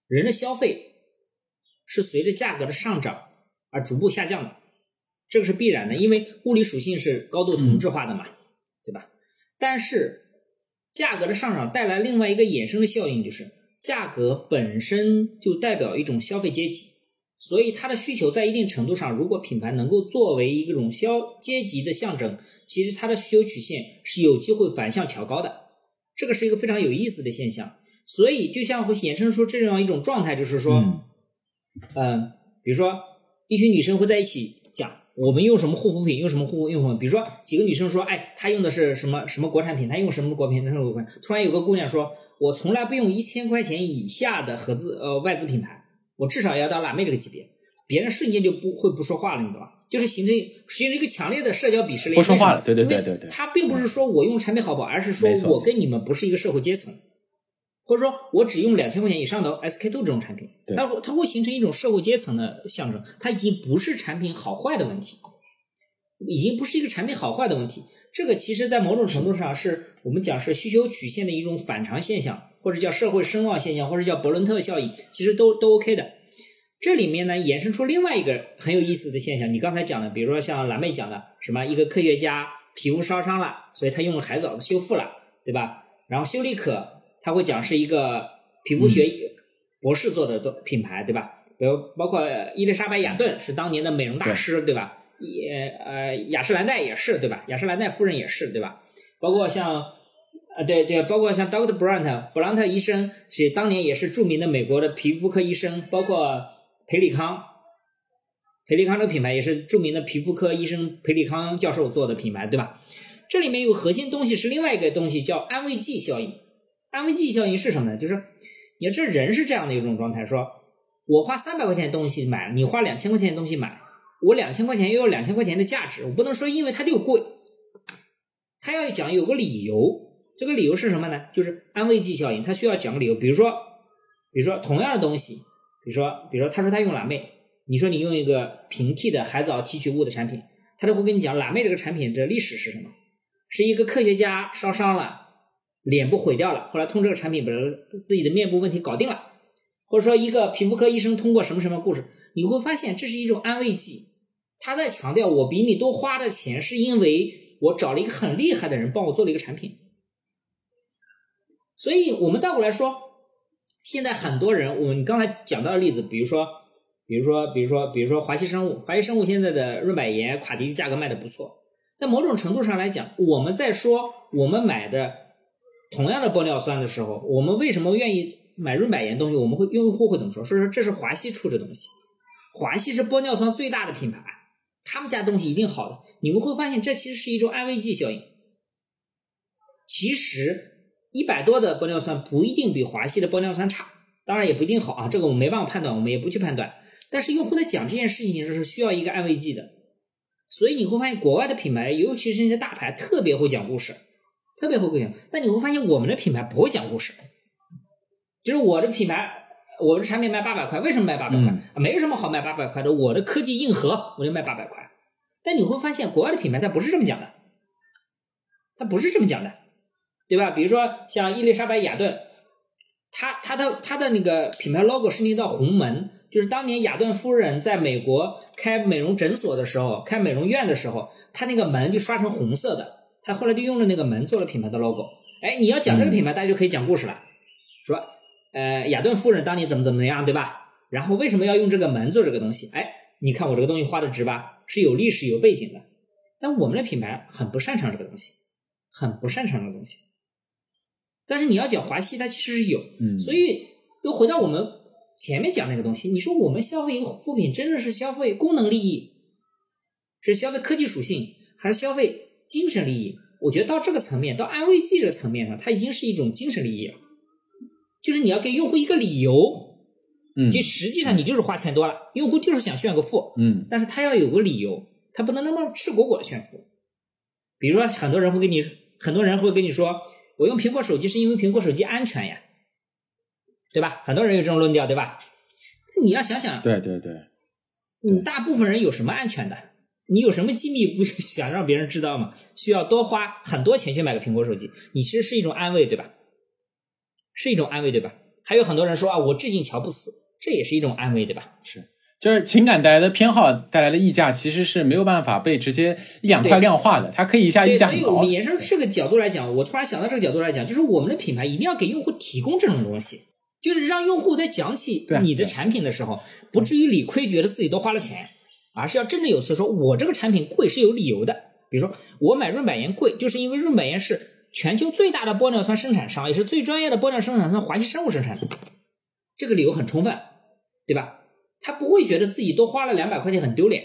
人的消费是随着价格的上涨而逐步下降的，这个是必然的，因为物理属性是高度同质化的嘛，但是，价格的上涨带来另外一个衍生的效应，就是价格本身就代表一种消费阶级，所以它的需求在一定程度上，如果品牌能够作为一种消阶级的象征，其实它的需求曲线是有机会反向调高的。这个是一个非常有意思的现象。所以，就像会衍生出这样一种状态，就是说，嗯，比如说一群女生会在一起讲。我们用什么护肤品？用什么护肤用品？比如说几个女生说：“哎，她用的是什么什么国产品？她用什么国品？什么国品？”突然有个姑娘说：“我从来不用一千块钱以下的合资呃外资品牌，我至少要到辣妹这个级别。”别人瞬间就不会不说话了，你知道吧？就是形成形成一个强烈的社交鄙视链。不说话了，对对对对对。他并不是说我用产品好不好，而是说我跟你们不是一个社会阶层。或者说我只用两千块钱以上的 SK two 这种产品，它会它会形成一种社会阶层的象征，它已经不是产品好坏的问题，已经不是一个产品好坏的问题。这个其实，在某种程度上，是我们讲是需求曲线的一种反常现象，或者叫社会声望现象，或者叫伯伦特效应，其实都都 OK 的。这里面呢，衍生出另外一个很有意思的现象，你刚才讲的，比如说像蓝妹讲的，什么一个科学家皮肤烧伤了，所以他用了海藻修复了，对吧？然后修丽可。他会讲是一个皮肤学博士做的品牌，对吧？比如包括伊丽莎白雅顿是当年的美容大师，对吧？也呃雅诗兰黛也是，对吧？雅诗兰黛夫人也是，对吧？包括像呃对对，包括像 Doctor Brandt 布朗特医生是当年也是著名的美国的皮肤科医生，包括裴利康，裴利康这个品牌也是著名的皮肤科医生裴利康教授做的品牌，对吧？这里面有核心东西是另外一个东西叫安慰剂效应。安慰剂效应是什么呢？就是你这人是这样的一种状态，说我花三百块钱东西买，你花两千块钱东西买，我两千块钱又有两千块钱的价值，我不能说因为它就贵，他要讲有个理由，这个理由是什么呢？就是安慰剂效应，他需要讲个理由，比如说，比如说同样的东西，比如说，比如说他说他用蓝妹，你说你用一个平替的海藻提取物的产品，他就会跟你讲蓝妹这个产品的历史是什么？是一个科学家烧伤了。脸部毁掉了，后来通过这个产品把自己的面部问题搞定了，或者说一个皮肤科医生通过什么什么故事，你会发现这是一种安慰剂。他在强调我比你多花的钱是因为我找了一个很厉害的人帮我做了一个产品。所以我们倒过来说，现在很多人，我们刚才讲到的例子，比如说，比如说，比如说，比如说华西生物，华西生物现在的润百颜、卡迪价格卖的不错，在某种程度上来讲，我们在说我们买的。同样的玻尿酸的时候，我们为什么愿意买润百颜东西，我们会用户会怎么说？说说这是华西出的东西，华西是玻尿酸最大的品牌，他们家东西一定好的。你们会发现，这其实是一种安慰剂效应。其实一百多的玻尿酸不一定比华西的玻尿酸差，当然也不一定好啊，这个我们没办法判断，我们也不去判断。但是用户在讲这件事情的时候是需要一个安慰剂的，所以你会发现国外的品牌，尤其是那些大牌，特别会讲故事，特别会讲。但你会发现我们的品牌不会讲故事，就是我的品牌，我的产品卖八百块，为什么卖八百块？没有什么好卖八百块的，我的科技硬核我就卖八百块。但你会发现国外的品牌它不是这么讲的，它不是这么讲的，对吧？比如说像伊丽莎白雅顿，它它的它的那个品牌 logo 是那道红门。就是当年雅顿夫人在美国开美容诊所的时候，开美容院的时候，她那个门就刷成红色的。她后来就用了那个门做了品牌的 logo。哎，你要讲这个品牌，大家就可以讲故事了，说，呃，雅顿夫人当年怎么怎么样，对吧？然后为什么要用这个门做这个东西？哎，你看我这个东西花的值吧？是有历史有背景的。但我们的品牌很不擅长这个东西，很不擅长这个东西。但是你要讲华西，它其实是有，嗯，所以又回到我们。前面讲那个东西，你说我们消费一个护肤品，真的是消费功能利益，是消费科技属性，还是消费精神利益？我觉得到这个层面，到安慰剂这个层面上，它已经是一种精神利益了。就是你要给用户一个理由，嗯，就实际上你就是花钱多了，用户就是想炫个富，嗯，但是他要有个理由，他不能那么赤果果的炫富。比如说，很多人会跟你，很多人会跟你说，我用苹果手机是因为苹果手机安全呀。对吧？很多人有这种论调，对吧？你要想想，对对对，你大部分人有什么安全的？你有什么机密不 [LAUGHS] 想让别人知道吗？需要多花很多钱去买个苹果手机？你其实是一种安慰，对吧？是一种安慰，对吧？还有很多人说啊，我致敬乔布斯，这也是一种安慰，对吧？是，就是情感带来的偏好带来的溢价，其实是没有办法被直接一两块量化的，它可以一下溢价很高。所以，我们延伸这个角度来讲，我突然想到这个角度来讲，就是我们的品牌一定要给用户提供这种东西。就是让用户在讲起你的产品的时候，不至于理亏，觉得自己都花了钱，而是要振振有词，说我这个产品贵是有理由的。比如说，我买润百颜贵，就是因为润百颜是全球最大的玻尿酸生产商，也是最专业的玻尿酸生产商——华西生物生产的，这个理由很充分，对吧？他不会觉得自己多花了两百块钱很丢脸。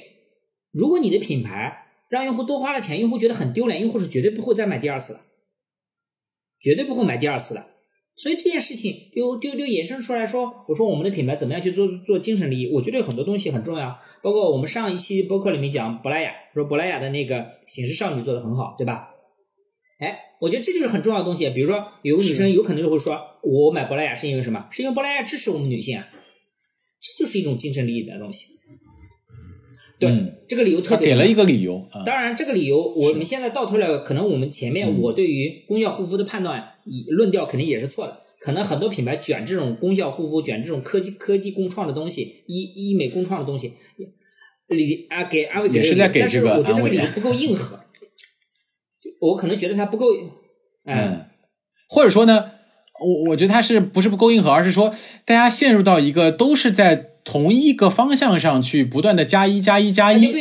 如果你的品牌让用户多花了钱，用户觉得很丢脸，用户是绝对不会再买第二次的，绝对不会买第二次的。所以这件事情丢丢丢衍生出来说，我说我们的品牌怎么样去做做精神利益？我觉得有很多东西很重要，包括我们上一期播客里面讲珀莱雅，说珀莱雅的那个醒狮少女做的很好，对吧？哎，我觉得这就是很重要的东西。比如说，有个女生有可能就会说，我买珀莱雅是因为什么？是因为珀莱雅支持我们女性啊，这就是一种精神利益的东西。对，这个理由特别给了一个理由。当然，这个理由我们现在倒推了，可能我们前面我对于功效护肤的判断论调肯定也是错的。可能很多品牌卷这种功效护肤，卷这种科技科技共创的东西，医医美共创的东西，理啊给安慰给，但是我觉得这个理由不够硬核。我可能觉得它不够，嗯，或者说呢，我我觉得它是不是不够硬核，而是说大家陷入到一个都是在。同一个方向上去不断的加一加一加一，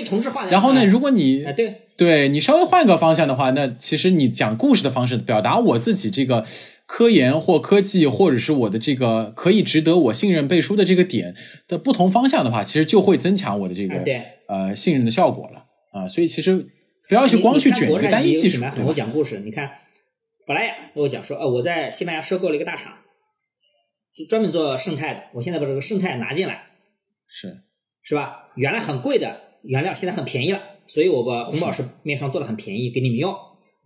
然后呢，如果你对对你稍微换个方向的话，那其实你讲故事的方式，表达我自己这个科研或科技，或者是我的这个可以值得我信任背书的这个点的不同方向的话，其实就会增强我的这个呃信任的效果了啊。所以其实不要去光去卷一个单一技术。我讲故事，你看，本来呀，我讲说，呃，我在西班牙收购了一个大厂，就专门做生态的，我现在把这个生态拿进来。是是吧？原来很贵的原料现在很便宜了，所以我把红宝石面霜做的很便宜给你们用。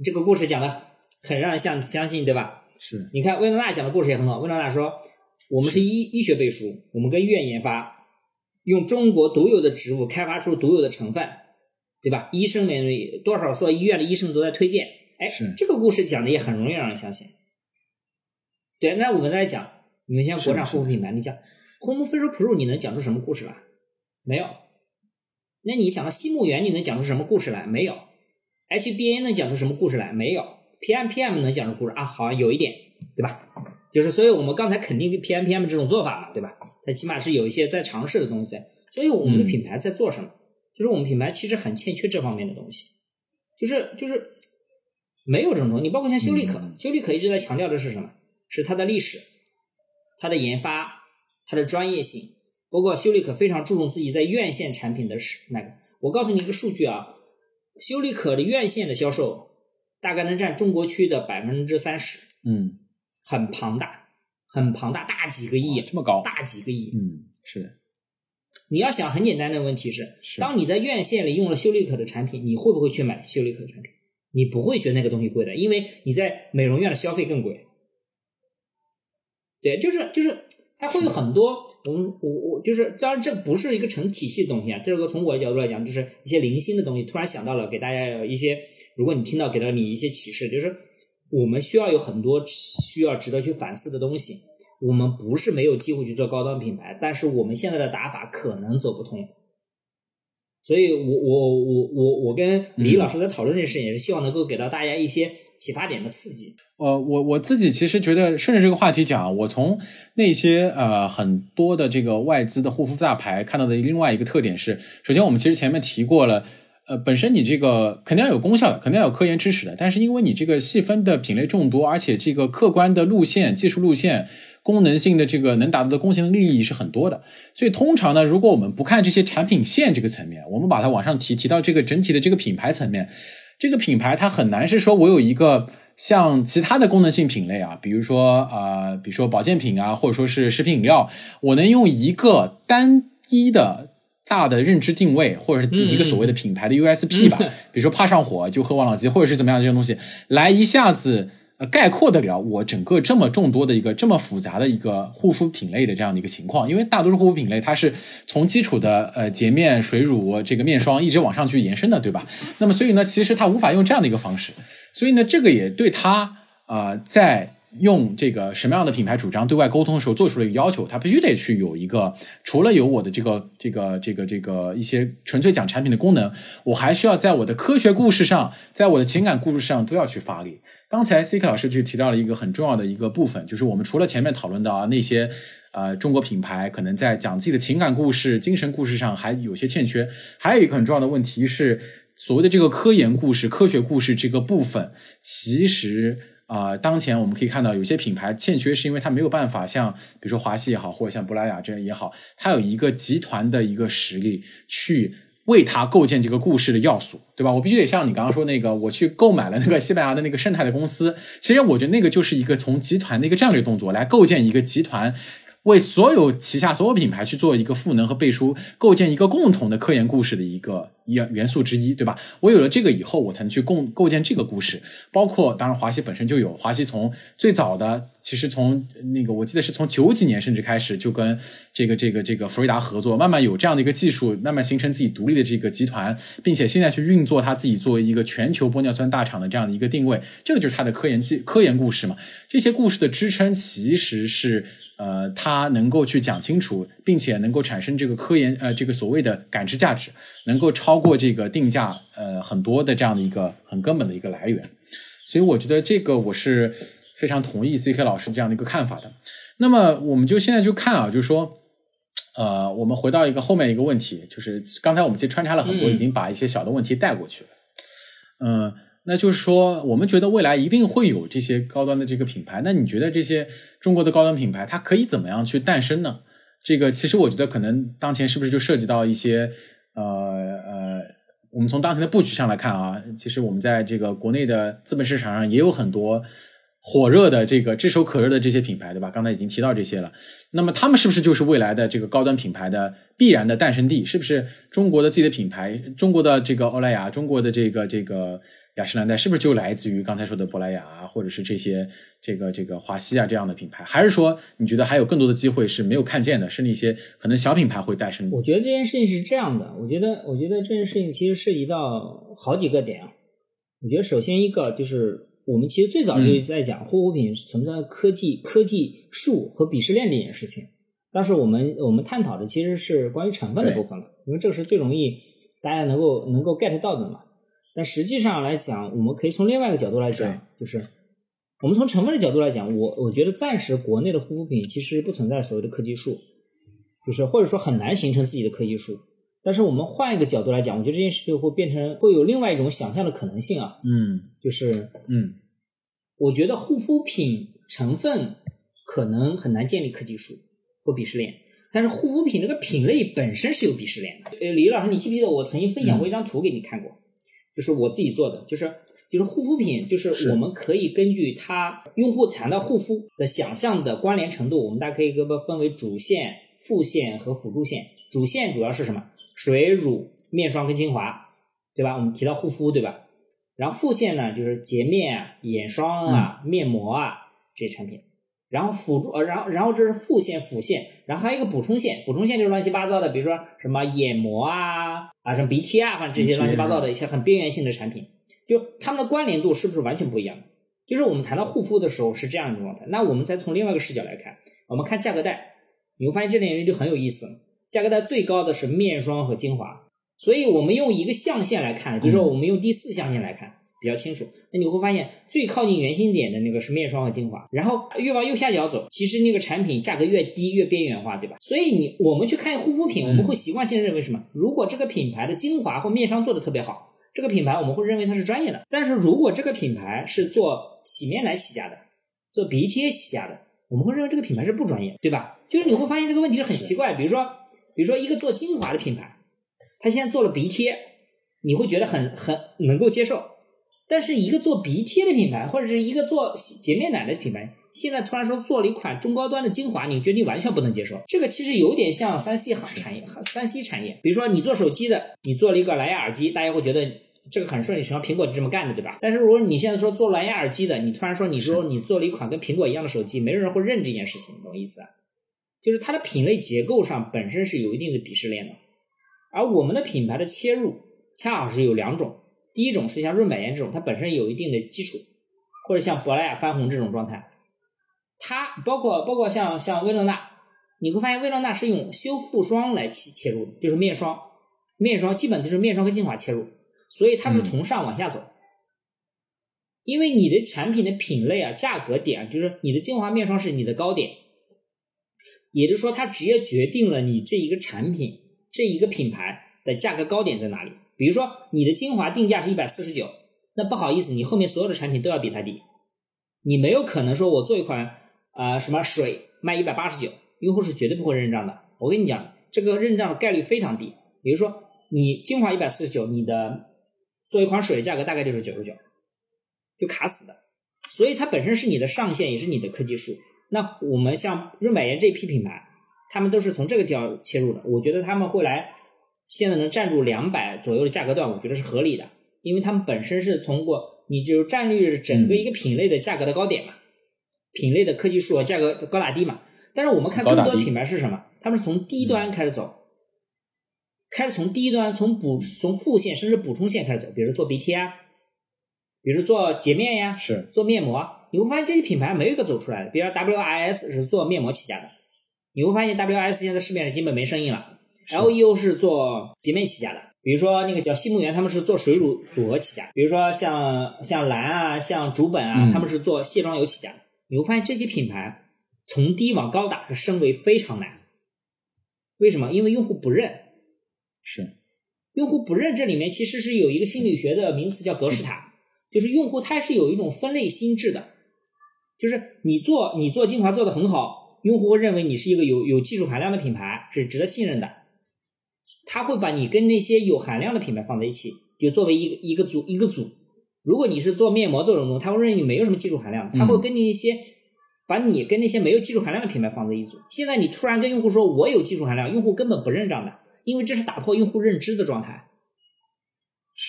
这个故事讲的很让人相相信，对吧？是。你看薇诺娜讲的故事也很好。薇诺娜说：“我们是医医学背书，我们跟医院研发，用中国独有的植物开发出独有的成分，对吧？医生们多少所医院的医生都在推荐。哎，这个故事讲的也很容易让人相信。对，那我们再讲，你们像国产护肤品牌，你讲。红木非说 Pro，你能讲出什么故事来？没有。那你想到西木源，你能讲出什么故事来？没有。HBA 能讲出什么故事来？没有。PMPM 能讲出故事啊？好像有一点，对吧？就是，所以我们刚才肯定 PMPM 这种做法嘛，对吧？它起码是有一些在尝试的东西。所以我们的品牌在做什么？就是我们品牌其实很欠缺这方面的东西，就是就是没有这种东西。你包括像修丽可，修丽可一直在强调的是什么？是它的历史。它的研发、它的专业性，包括修丽可非常注重自己在院线产品的是那个。我告诉你一个数据啊，修丽可的院线的销售大概能占中国区的百分之三十，嗯，很庞大，很庞大，大几个亿，这么高，大几个亿。嗯，是的。你要想很简单的问题是，是当你在院线里用了修丽可的产品，你会不会去买修丽可的产品？你不会觉得那个东西贵的，因为你在美容院的消费更贵。对，就是就是，它会有很多，我们我我就是，当然这不是一个成体系的东西啊，这个从我的角度来讲，就是一些零星的东西，突然想到了，给大家有一些，如果你听到给到你一些启示，就是我们需要有很多需要值得去反思的东西。我们不是没有机会去做高端品牌，但是我们现在的打法可能走不通。所以我我我我我跟李老师在讨论这件事情，也是希望能够给到大家一些启发点的刺激。呃，我我自己其实觉得，顺着这个话题讲，我从那些呃很多的这个外资的护肤大牌看到的另外一个特点是，首先我们其实前面提过了，呃，本身你这个肯定要有功效的，肯定要有科研支持的，但是因为你这个细分的品类众多，而且这个客观的路线、技术路线。功能性的这个能达到的公信力利益是很多的，所以通常呢，如果我们不看这些产品线这个层面，我们把它往上提，提到这个整体的这个品牌层面，这个品牌它很难是说我有一个像其他的功能性品类啊，比如说啊、呃，比如说保健品啊，或者说是食品饮料，我能用一个单一的。大的认知定位，或者是一个所谓的品牌的 USP 吧，[LAUGHS] 比如说怕上火就喝王老吉，或者是怎么样这些东西，来一下子。呃，概括得了我整个这么众多的一个这么复杂的一个护肤品类的这样的一个情况，因为大多数护肤品类它是从基础的呃洁面、水乳、这个面霜一直往上去延伸的，对吧？那么所以呢，其实它无法用这样的一个方式，所以呢，这个也对它啊、呃、在。用这个什么样的品牌主张对外沟通的时候，做出了一个要求，它必须得去有一个，除了有我的这个这个这个这个一些纯粹讲产品的功能，我还需要在我的科学故事上，在我的情感故事上都要去发力。刚才 C K 老师就提到了一个很重要的一个部分，就是我们除了前面讨论到啊那些呃中国品牌可能在讲自己的情感故事、精神故事上还有些欠缺，还有一个很重要的问题是所谓的这个科研故事、科学故事这个部分，其实。啊、当前我们可以看到有些品牌欠缺，是因为它没有办法像比如说华西也好，或者像珀莱雅这样也好，它有一个集团的一个实力去为它构建这个故事的要素，对吧？我必须得像你刚刚说那个，我去购买了那个西班牙的那个生态的公司，其实我觉得那个就是一个从集团的一个战略动作来构建一个集团。为所有旗下所有品牌去做一个赋能和背书，构建一个共同的科研故事的一个元元素之一，对吧？我有了这个以后，我才能去共构建这个故事。包括当然，华西本身就有，华西从最早的，其实从那个我记得是从九几年甚至开始就跟这个这个这个福瑞达合作，慢慢有这样的一个技术，慢慢形成自己独立的这个集团，并且现在去运作它自己作为一个全球玻尿酸大厂的这样的一个定位，这个就是它的科研技科研故事嘛。这些故事的支撑其实是。呃，它能够去讲清楚，并且能够产生这个科研呃这个所谓的感知价值，能够超过这个定价呃很多的这样的一个很根本的一个来源。所以我觉得这个我是非常同意 C K 老师这样的一个看法的。那么我们就现在就看啊，就是说，呃，我们回到一个后面一个问题，就是刚才我们其实穿插了很多，嗯已经把一些小的问题带过去了。嗯、那就是说，我们觉得未来一定会有这些高端的这个品牌。那你觉得这些中国的高端品牌，它可以怎么样去诞生呢？这个其实我觉得可能当前是不是就涉及到一些呃呃，我们从当前的布局上来看啊，其实我们在这个国内的资本市场上也有很多火热的这个炙手可热的这些品牌，对吧？刚才已经提到这些了。那么他们是不是就是未来的这个高端品牌的必然的诞生地？是不是中国的自己的品牌，中国的这个欧莱雅，中国的这个这个雅诗兰黛，是不是就来自于刚才说的珀莱雅啊，或者是这些这个这个华西啊这样的品牌？还是说你觉得还有更多的机会是没有看见的，是那些可能小品牌会诞生？我觉得这件事情是这样的，我觉得，我觉得这件事情其实涉及到好几个点啊。我觉得首先一个就是我们其实最早就在讲护肤品存在科技、科技树和鄙视链这件事情。当时我们我们探讨的其实是关于成分的部分了，因为这个是最容易大家能够能够 get 到的嘛。但实际上来讲，我们可以从另外一个角度来讲，就是我们从成分的角度来讲，我我觉得暂时国内的护肤品其实不存在所谓的科技树，就是或者说很难形成自己的科技树。但是我们换一个角度来讲，我觉得这件事情会变成会有另外一种想象的可能性啊，嗯就是嗯我觉得护肤品成分可能很难建立科技树或鄙视链。但是护肤品这个品类本身是有鄙视链的。呃，李老师，你记不记得我曾经分享过一张图给你看过？就是我自己做的，就是就是护肤品，就是我们可以根据它用户谈到护肤的想象的关联程度，我们大家可以给它分为主线、副线和辅助线。主线主要是什么？水、乳、面霜跟精华，对吧？我们提到护肤，对吧？然后副线呢，就是洁面啊、眼霜啊、面膜啊这些产品。然后辅助呃，然后然后这是副线辅线，然后还有一个补充线，补充线就是乱七八糟的，比如说什么眼膜啊啊，什么鼻贴啊，反正这些乱七八糟的一些很边缘性的产品，就它们的关联度是不是完全不一样？就是我们谈到护肤的时候是这样一种状态。那我们再从另外一个视角来看，我们看价格带，你会发现这点就很有意思。价格带最高的是面霜和精华，所以我们用一个象限来看，比如说我们用第四象限来看。比较清楚，那你会发现最靠近圆心点的那个是面霜和精华，然后越往右下角走，其实那个产品价格越低越边缘化，对吧？所以你我们去看护肤品，我们会习惯性认为什么？如果这个品牌的精华或面霜做的特别好，这个品牌我们会认为它是专业的。但是如果这个品牌是做洗面奶起家的，做鼻贴起家的，我们会认为这个品牌是不专业，对吧？就是你会发现这个问题是很奇怪，比如说，比如说一个做精华的品牌，他现在做了鼻贴，你会觉得很很能够接受。但是一个做鼻贴的品牌，或者是一个做洁面奶的品牌，现在突然说做了一款中高端的精华，你觉得你完全不能接受？这个其实有点像三 C 行产业，三 C 产业。比如说你做手机的，你做了一个蓝牙耳机，大家会觉得这个很顺理成章，苹果就这么干的，对吧？但是如果你现在说做蓝牙耳机的，你突然说你说你做了一款跟苹果一样的手机，没有人会认这件事情，懂意思啊？就是它的品类结构上本身是有一定的鄙视链的，而我们的品牌的切入恰好是有两种。第一种是像润百颜这种，它本身有一定的基础，或者像珀莱雅翻红这种状态，它包括包括像像薇诺娜，你会发现薇诺娜是用修复霜来切切入的，就是面霜，面霜基本就是面霜和精华切入，所以它是从上往下走，因为你的产品的品类啊、价格点，就是你的精华面霜是你的高点，也就是说它直接决定了你这一个产品这一个品牌的价格高点在哪里。比如说你的精华定价是一百四十九，那不好意思，你后面所有的产品都要比它低，你没有可能说我做一款啊什么水卖一百八十九，用户是绝对不会认账的。我跟你讲，这个认账的概率非常低。比如说你精华一百四十九，你的做一款水的价格大概就是九十九，就卡死的。所以它本身是你的上限，也是你的科技树。那我们像润百颜这批品牌，他们都是从这个角切入的，我觉得他们会来。现在能站住两百左右的价格段，我觉得是合理的，因为他们本身是通过你就占据整个一个品类的价格的高点嘛，品类的科技树价格高打低嘛。但是我们看更多的品牌是什么？他们是从低端开始走，开始从低端从补从副线甚至补充线开始走，比如做鼻贴啊，比如做洁面呀，是做面膜，你会发现这些品牌没有一个走出来的。比如 W I S 是做面膜起家的，你会发现 W I S 现在市面上基本没生意了。L E O 是做洁面起家的，比如说那个叫西木源，他们是做水乳组合起家。比如说像像蓝啊，像竹本啊，他们是做卸妆油起家的。你会发现这些品牌从低往高打是升维非常难。为什么？因为用户不认。是。用户不认，这里面其实是有一个心理学的名词叫格式塔，就是用户他是有一种分类心智的，就是你做你做精华做的很好，用户会认为你是一个有有技术含量的品牌，是值得信任的。他会把你跟那些有含量的品牌放在一起，就作为一个一个组一个组。如果你是做面膜这种东西，他会认为你没有什么技术含量，他会跟你一些把你跟那些没有技术含量的品牌放在一组。现在你突然跟用户说我有技术含量，用户根本不认账的，因为这是打破用户认知的状态，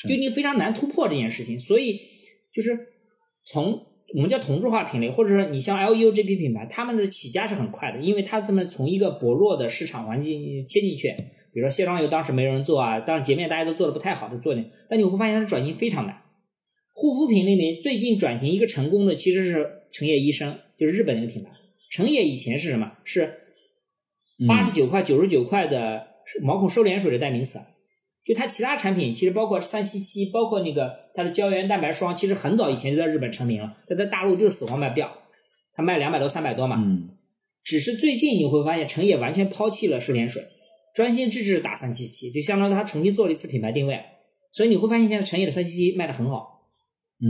就你非常难突破这件事情。所以就是从我们叫同质化品类，或者说你像 L E O 这批品牌，他们的起家是很快的，因为他们从一个薄弱的市场环境切进去。比如说卸妆油当时没人做啊，当然洁面大家都做的不太好，就做点。但你会发现它的转型非常难。护肤品里面最近转型一个成功的其实是成野医生，就是日本那个品牌。成野以前是什么？是八十九块、九十九块的毛孔收敛水的代名词。就它其他产品其实包括三七七，包括那个它的胶原蛋白霜，其实很早以前就在日本成名了，但在大陆就是死活卖不掉。它卖两百多、三百多嘛。嗯。只是最近你会发现成也完全抛弃了收敛水。专心致志打三七七，就相当于他重新做了一次品牌定位，所以你会发现现在成也的三七七卖的很好，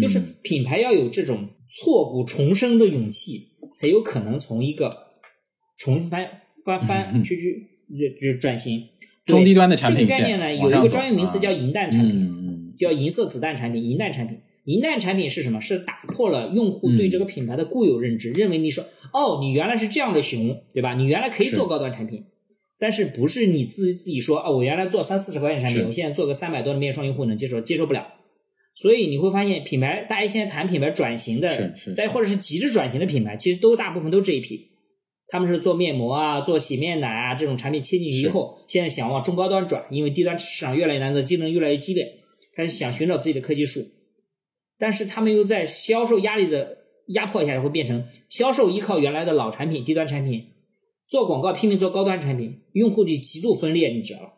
就是品牌要有这种挫骨重生的勇气，才有可能从一个重新翻翻翻去去就就转型。中低端的产品这个概念呢，有一个专用名词叫银弹产品。叫银色子弹产品、银弹产品。银弹产品是什么？是打破了用户对这个品牌的固有认知，认为你说哦，你原来是这样的熊，对吧？你原来可以做高端产品，但是不是你自自己说哦，我原来做三四十块钱产品，我现在做个三百多的面霜用户能接受，接受不了。所以你会发现，品牌大家现在谈品牌转型的，是是是但或者是极致转型的品牌，其实都大部分都这一批。他们是做面膜啊、做洗面奶啊这种产品切进去以后，现在想往中高端转，因为低端市场越来越难做，竞争越来越激烈，开始想寻找自己的科技树。但是他们又在销售压力的压迫下，会变成销售依靠原来的老产品、低端产品，做广告拼命做高端产品，用户就极度分裂，你知道吧？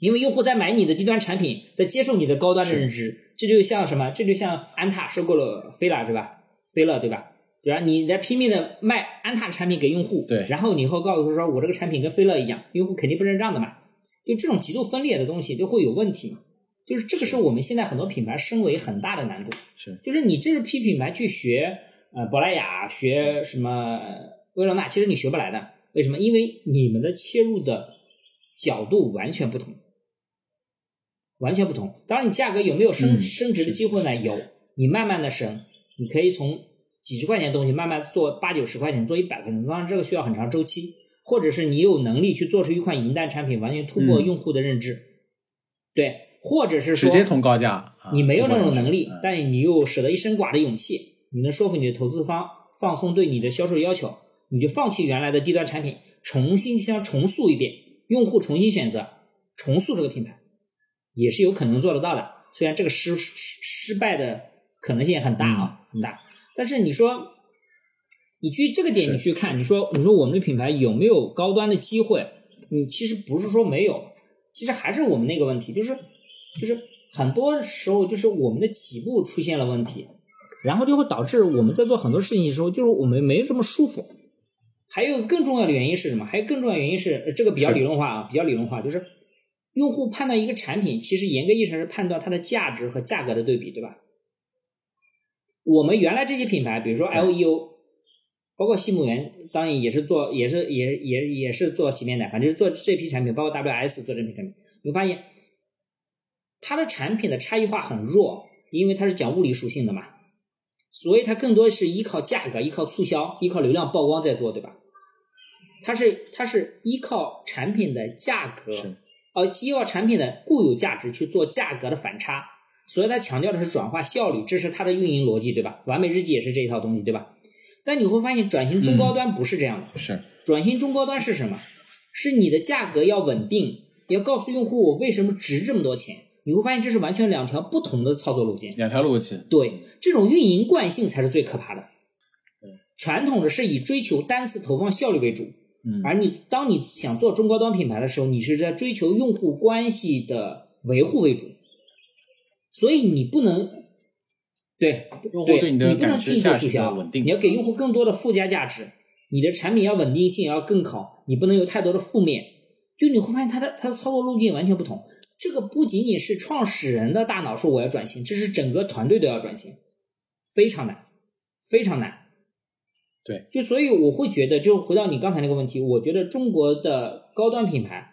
因为用户在买你的低端产品，在接受你的高端的认知，这就像什么？这就像安踏收购了菲拉，对吧？菲乐对吧？对吧？你在拼命的卖安踏产品给用户，对然后你以后告诉他说我这个产品跟飞乐一样，用户肯定不认账的嘛。就这种极度分裂的东西就会有问题嘛。就是这个是我们现在很多品牌升维很大的难度。是就是你这是批品牌去学呃珀莱雅，学什么薇诺娜，其实你学不来的。为什么？因为你们的切入的角度完全不同，完全不同。当然，你价格有没有升、嗯升值的机会呢？有，你慢慢的升，你可以从几十块钱的东西慢慢做八九十块钱，做一百块钱。当然，这个需要很长周期，或者是你有能力去做出一款银弹产品，完全突破嗯用户的认知。对，或者是说直接从高价，啊你没有那种能力但你又舍得一身剐的勇气，你能说服你的投资方放松对你的销售要求，你就放弃原来的低端产品，重新像重塑一遍，用户重新选择，重塑这个品牌，也是有可能做得到的。虽然这个失失失败的可能性也很大啊，嗯很大，但是你说，你去这个点你去看，你说你说我们的品牌有没有高端的机会？你其实不是说没有，其实还是我们那个问题，就是就是很多时候就是我们的起步出现了问题，然后就会导致我们在做很多事情的时候，就是我们没这么舒服。还有更重要的原因是什么？还有更重要的原因是，呃这个比较理论化啊，比较理论化，就是用户判断一个产品，其实严格意义上是判断它的价值和价格的对比，对吧？我们原来这些品牌，比如说 LEO，包括西木源，当然也是做，也是也也也是做洗面奶，反正就是做这批产品，包括 WS 做这批产品，你会发现它的产品的差异化很弱，因为它是讲物理属性的嘛，所以它更多是依靠价格、依靠促销、依靠流量曝光在做，对吧？它是它是依靠产品的价格，是。呃，依靠产品的固有价值去做价格的反差，所以它强调的是转化效率，这是它的运营逻辑，对吧？完美日记也是这一套东西，对吧？但你会发现，转型中高端不是这样的。是转型中高端是什么？是你的价格要稳定，要告诉用户我为什么值这么多钱。你会发现这是完全两条不同的操作路径。两条路径，对，这种运营惯性才是最可怕的。传统的是以追求单次投放效率为主，嗯，而你当你想做中高端品牌的时候，你是在追求用户关系的维护为主，所以你不能对用户对对你的不能感知价值的做促销，稳定你要给用户更多的附加价值，你的产品要稳定性要更好，你不能有太多的负面。就你会发现它的它的操作路径完全不同。这个不仅仅是创始人的大脑说我要转型，这是整个团队都要转型，非常难，非常难。对，就所以我会觉得，就回到你刚才那个问题，我觉得中国的高端品牌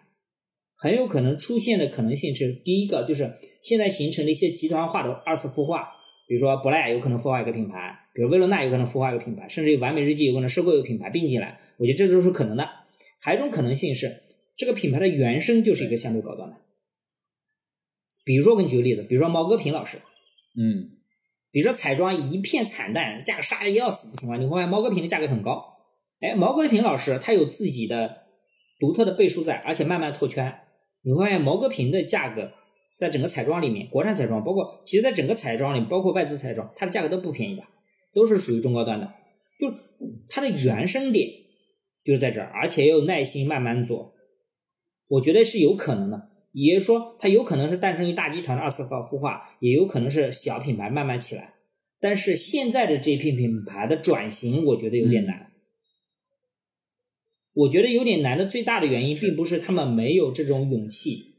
很有可能出现的可能性是，第一个就是现在形成的一些集团化的二次孵化，比如说珀莱雅有可能孵化一个品牌，比如薇诺娜有可能孵化一个品牌，甚至于完美日记有可能收购一个品牌并进来，我觉得这都是可能的。还有一种可能性是，这个品牌的原生就是一个相对高端的。比如说，我给你举个例子，比如说毛戈平老师，嗯，比如说彩妆一片惨淡，价格杀的要死的情况，你会发现毛戈平的价格很高。哎，毛戈平老师他有自己的独特的背书在，而且慢慢拓圈。你会发现毛戈平的价格在整个彩妆里面，国产彩妆包括其实在整个彩妆里，包括外资彩妆，它的价格都不便宜吧，都是属于中高端的。就是它的原生点就是在这儿，而且要有耐心慢慢做，我觉得是有可能的。也就是说，它有可能是诞生于大集团的二次孵化，也有可能是小品牌慢慢起来。但是现在的这批品牌的转型，我觉得有点难。我觉得有点难的最大的原因，并不是他们没有这种勇气，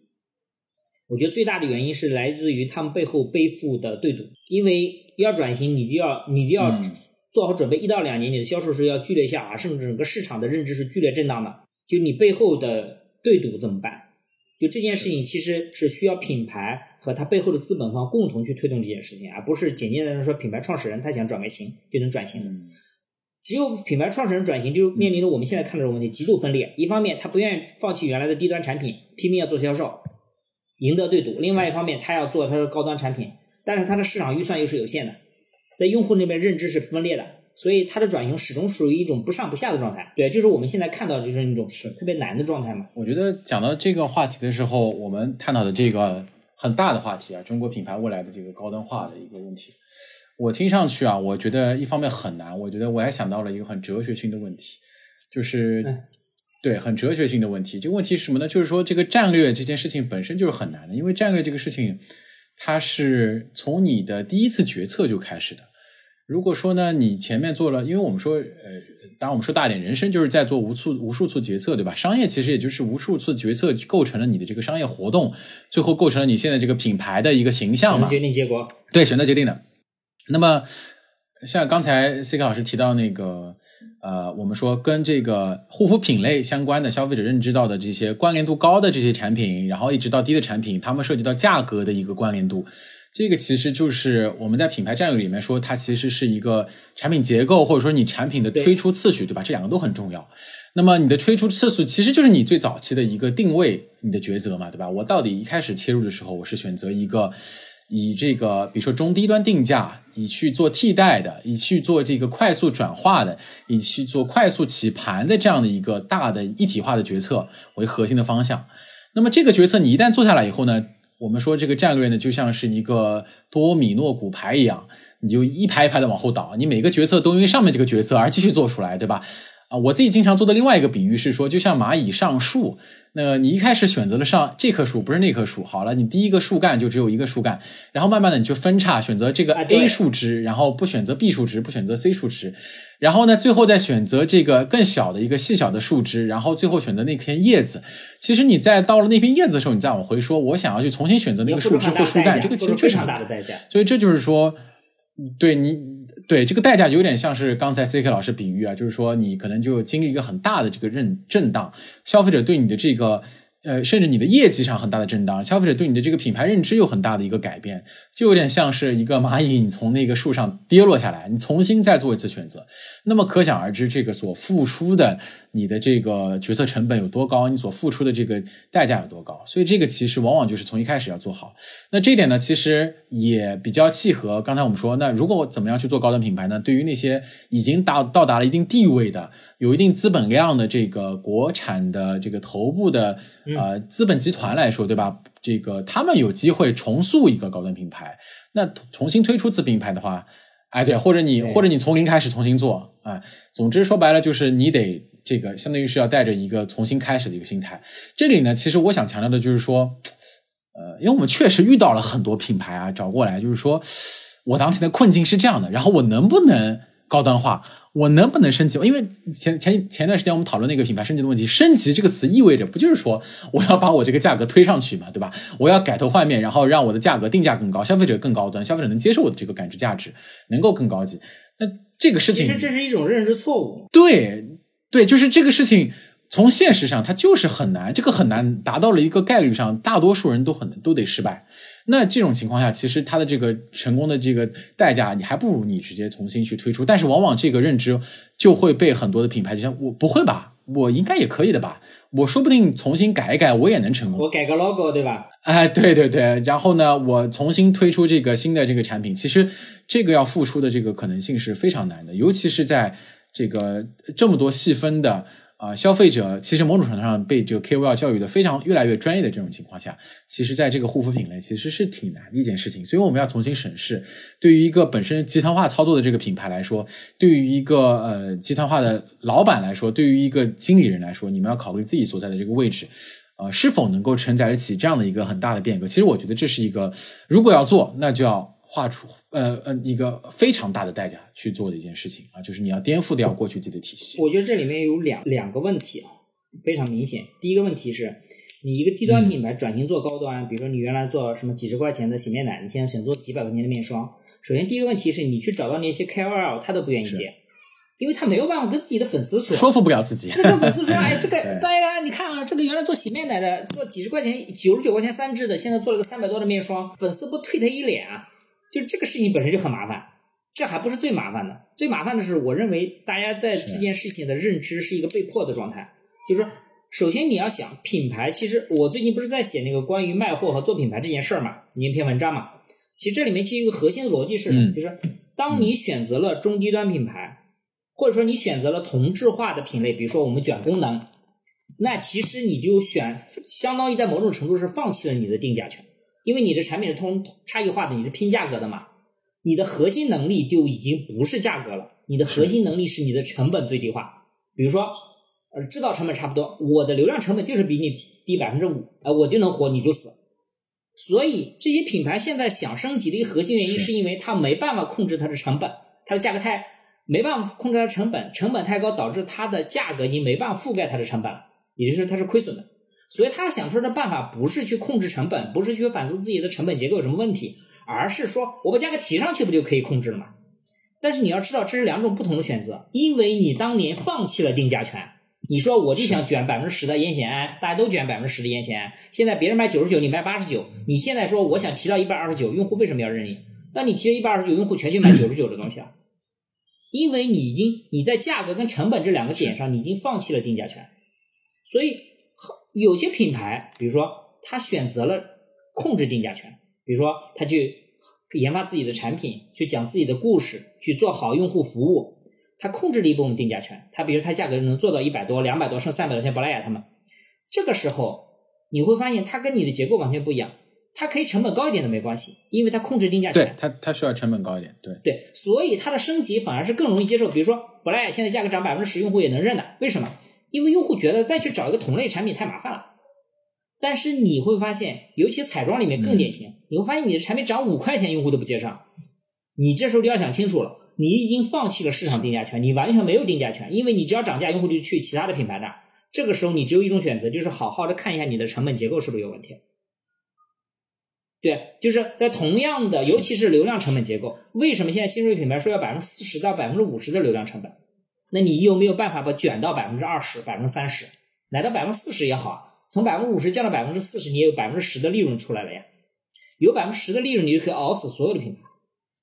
我觉得最大的原因是来自于他们背后背负的对赌。因为要转型，你就要你就要嗯做好准备，一到两年你的销售是要剧烈下滑，甚至整个市场的认知是剧烈震荡的。就你背后的对赌怎么办？就这件事情其实是需要品牌和他背后的资本方共同去推动这件事情，而不是简简单单说品牌创始人他想转个型就能转型的。只有品牌创始人转型，就面临着我们现在看到的问题极度分裂。一方面他不愿意放弃原来的低端产品，拼命要做销售，赢得对赌；另外一方面他要做他的高端产品，但是他的市场预算又是有限的，在用户那边认知是分裂的，所以他的转型始终属于一种不上不下的状态。对，就是我们现在看到的就是那种是特别难的状态嘛。我觉得讲到这个话题的时候，我们探讨的这个很大的话题啊，中国品牌未来的这个高端化的一个问题。我听上去啊，我觉得一方面很难，我觉得我还想到了一个很哲学性的问题，就是对很哲学性的问题。这个问题是什么呢？就是说这个战略这件事情本身就是很难的，因为战略这个事情，它是从你的第一次决策就开始的。如果说呢，你前面做了，因为我们说，呃，当然我们说大点，人生就是在做无数无数次决策，对吧？商业其实也就是无数次决策构成了你的这个商业活动，最后构成了你现在这个品牌的一个形象嘛？决定结果，对，选择决定的。那么，像刚才 C K 老师提到那个，呃，我们说跟这个护肤品类相关的消费者认知到的这些关联度高的这些产品，然后一直到低的产品，它们涉及到价格的一个关联度，这个其实就是我们在品牌战略里面说，它其实是一个产品结构，或者说你产品的推出次序，对吧？这两个都很重要。那么你的推出次数，其实就是你最早期的一个定位，你的抉择嘛，对吧？我到底一开始切入的时候，我是选择一个。以这个，比如说中低端定价，以去做替代的，以去做这个快速转化的，以去做快速起盘的这样的一个大的一体化的决策为核心的方向。那么这个决策你一旦做下来以后呢，我们说这个战略呢就像是一个多米诺骨牌一样，你就一排一排的往后倒，你每个决策都因为上面这个决策而继续做出来，对吧？啊，我自己经常做的另外一个比喻是说，就像蚂蚁上树。那你一开始选择了上这棵树，不是那棵树。好了，你第一个树干就只有一个树干，然后慢慢的你就分叉，选择这个 A 树枝，然后不选择 B 树枝，不选择 C 树枝，然后呢，最后再选择这个更小的一个细小的树枝，然后最后选择那片叶子。其实你在到了那片叶子的时候，你再往回说，我想要去重新选择那个树枝或树干，这个其实确实很大的代价。所以这就是说，对你。对这个代价有点像是刚才 C K 老师比喻啊，就是说你可能就经历一个很大的这个震震荡，消费者对你的这个。呃，甚至你的业绩上很大的震荡，消费者对你的这个品牌认知有很大的一个改变，就有点像是一个蚂蚁，你从那个树上跌落下来，你重新再做一次选择，那么可想而知，这个所付出的你的这个决策成本有多高，你所付出的这个代价有多高，所以这个其实往往就是从一开始要做好。那这点呢，其实也比较契合刚才我们说，那如果我怎么样去做高端品牌呢？对于那些已经达到达了一定地位的。有一定资本量的这个国产的这个头部的呃资本集团来说，对吧？这个他们有机会重塑一个高端品牌，那重新推出自品牌的话，哎，对，或者你或者你从零开始重新做，啊，总之说白了就是你得这个相当于是要带着一个重新开始的一个心态。这里呢，其实我想强调的就是说，呃，因为我们确实遇到了很多品牌啊找过来，就是说我当前的困境是这样的，然后我能不能高端化？我能不能升级？因为前前前段时间我们讨论那个品牌升级的问题，升级这个词意味着不就是说我要把我这个价格推上去嘛，对吧？我要改头换面，然后让我的价格定价更高，消费者更高端，消费者能接受我的这个感知价值，能够更高级。那这个事情其实这是一种认知错误。对对，就是这个事情从现实上它就是很难，这个很难达到了一个概率上，大多数人都很都得失败。那这种情况下，其实它的这个成功的这个代价，你还不如你直接重新去推出。但是往往这个认知就会被很多的品牌，就像我不会吧，我应该也可以的吧，我说不定重新改一改，我也能成功。我改个 logo 对吧？哎，对对对，然后呢，我重新推出这个新的这个产品，其实这个要付出的这个可能性是非常难的，尤其是在这个这么多细分的。啊，消费者其实某种程度上被这个 KOL 教育的非常越来越专业的这种情况下，其实在这个护肤品类其实是挺难的一件事情。所以我们要重新审视，对于一个本身集团化操作的这个品牌来说，对于一个呃集团化的老板来说，对于一个经理人来说，你们要考虑自己所在的这个位置，呃，是否能够承载得起这样的一个很大的变革。其实我觉得这是一个，如果要做，那就要。画出呃呃一个非常大的代价去做的一件事情啊，就是你要颠覆掉过去自己的体系。我觉得这里面有两两个问题啊，非常明显。第一个问题是，你一个低端品牌转型做高端，比如说你原来做什么几十块钱的洗面奶，你现在想做几百块钱的面霜。首先第一个问题是你去找到那些 KOL，他都不愿意接，因为他没有办法跟自己的粉丝说，说服不了自己。跟粉丝说，[LAUGHS] 哎，这个大家你看啊，这个原来做洗面奶的，做几十块钱、九十九块钱三支的，现在做了个三百多的面霜，粉丝不退他一脸啊？就这个事情本身就很麻烦。这还不是最麻烦的，最麻烦的是，我认为大家在这件事情的认知是一个被迫的状态。就是说，首先你要想品牌，其实我最近不是在写那个关于卖货和做品牌这件事儿嘛，那篇文章嘛。其实这里面其实一个核心的逻辑是什么？就是当你选择了中低端品牌，或者说你选择了同质化的品类，比如说我们卷功能，那其实你就选，相当于在某种程度是放弃了你的定价权，因为你的产品是通差异化的，你是拼价格的嘛。你的核心能力就已经不是价格了，你的核心能力是你的成本最低化。比如说，呃，制造成本差不多，我的流量成本就是比你低百分之五，呃，我就能活，你就死。所以这些品牌现在想升级的一个核心原因，是因为它没办法控制它的成本，它的价格太没办法控制它的成本，成本太高导致它的价格已经没办法覆盖它的成本了，也就是它是亏损的。所以他想出来的办法不是去控制成本，不是去反思自己的成本结构有什么问题。而是说，我把价格提上去，不就可以控制了吗？但是你要知道，这是两种不同的选择，因为你当年放弃了定价权。你说我就想卷百分之十的烟酰胺，大家都卷百分之十的烟酰胺，现在别人卖九十九，你卖八十九，你现在说我想提到一百二十九，用户为什么要认你？当你提到一百二十九，用户全去买九十九的东西了，因为你已经你在价格跟成本这两个点上，你已经放弃了定价权。所以有些品牌，比如说他选择了控制定价权。比如说，他去研发自己的产品，去讲自己的故事，去做好用户服务，他控制了一部分定价权。他比如他价格能做到一百多、两百多，剩三百多，像珀莱雅他们。这个时候你会发现，它跟你的结构完全不一样。它可以成本高一点都没关系，因为它控制定价权。对它，它需要成本高一点。对对，所以它的升级反而是更容易接受。比如说，珀莱雅现在价格涨百分之十，用户也能认的。为什么？因为用户觉得再去找一个同类产品太麻烦了。但是你会发现，尤其彩妆里面更典型。你会发现你的产品涨五块钱，用户都不接上。你这时候就要想清楚了，你已经放弃了市场定价权，你完全没有定价权，因为你只要涨价，用户就去其他的品牌那儿。这个时候你只有一种选择，就是好好的看一下你的成本结构是不是有问题。对，就是在同样的，尤其是流量成本结构，为什么现在新锐品牌说要百分之四十到百分之五十的流量成本？那你有没有办法把卷到百分之二十、百分之三十，来到百分之四十也好？从百分之五十降到百分之四十，你也有百分之十的利润出来了呀。有百分之十的利润，你就可以熬死所有的品牌。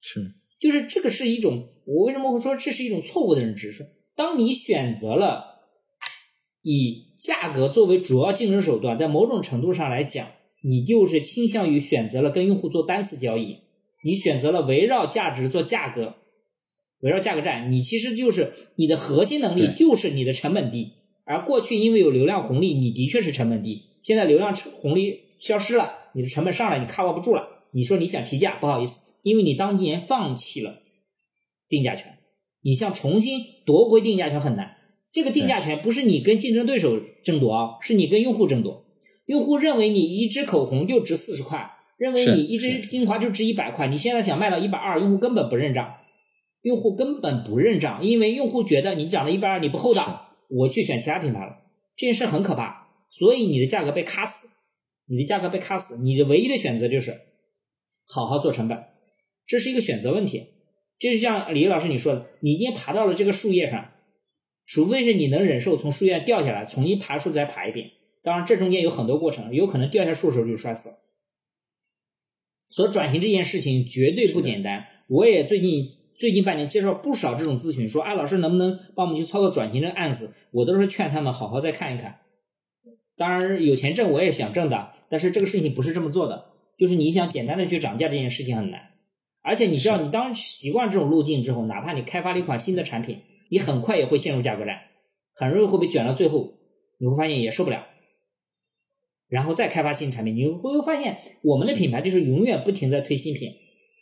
是，就是这个是一种，我为什么会说这是一种错误的认知？是当你选择了以价格作为主要竞争手段，在某种程度上来讲，你就是倾向于选择了跟用户做单次交易，你选择了围绕价值做价格，围绕价格战，你其实就是你的核心能力就是你的成本低。而过去因为有流量红利，你的确是成本低。现在流量红利消失了，你的成本上来，你 cover 不住了。你说你想提价，不好意思，因为你当年放弃了定价权，你想重新夺回定价权很难。这个定价权不是你跟竞争对手争夺啊，是你跟用户争夺。用户认为你一支口红就值四十块，认为你一支精华就值一百块，你现在想卖到一百二，用户根本不认账。用户根本不认账，因为用户觉得你涨了一百二，你不厚道。我去选其他品牌了，这件事很可怕，所以你的价格被卡死，你的价格被卡死，你的唯一的选择就是好好做成本，这是一个选择问题。这就是像李老师你说的，你已经爬到了这个树叶上，除非是你能忍受从树叶掉下来，重新爬树再爬一遍。当然，这中间有很多过程，有可能掉下树的时候就摔死了。所以转型这件事情绝对不简单，我也最近。最近半年接受不少这种咨询，说：“啊，老师能不能帮我们去操作转型的案子？”我都是劝他们好好再看一看。当然，有钱挣我也想挣的，但是这个事情不是这么做的。就是你想简单的去涨价这件事情很难，而且你知道，你当习惯这种路径之后，哪怕你开发了一款新的产品，你很快也会陷入价格战，很容易会被卷到最后，你会发现也受不了。然后再开发新产品，你会发现我们的品牌就是永远不停在推新品。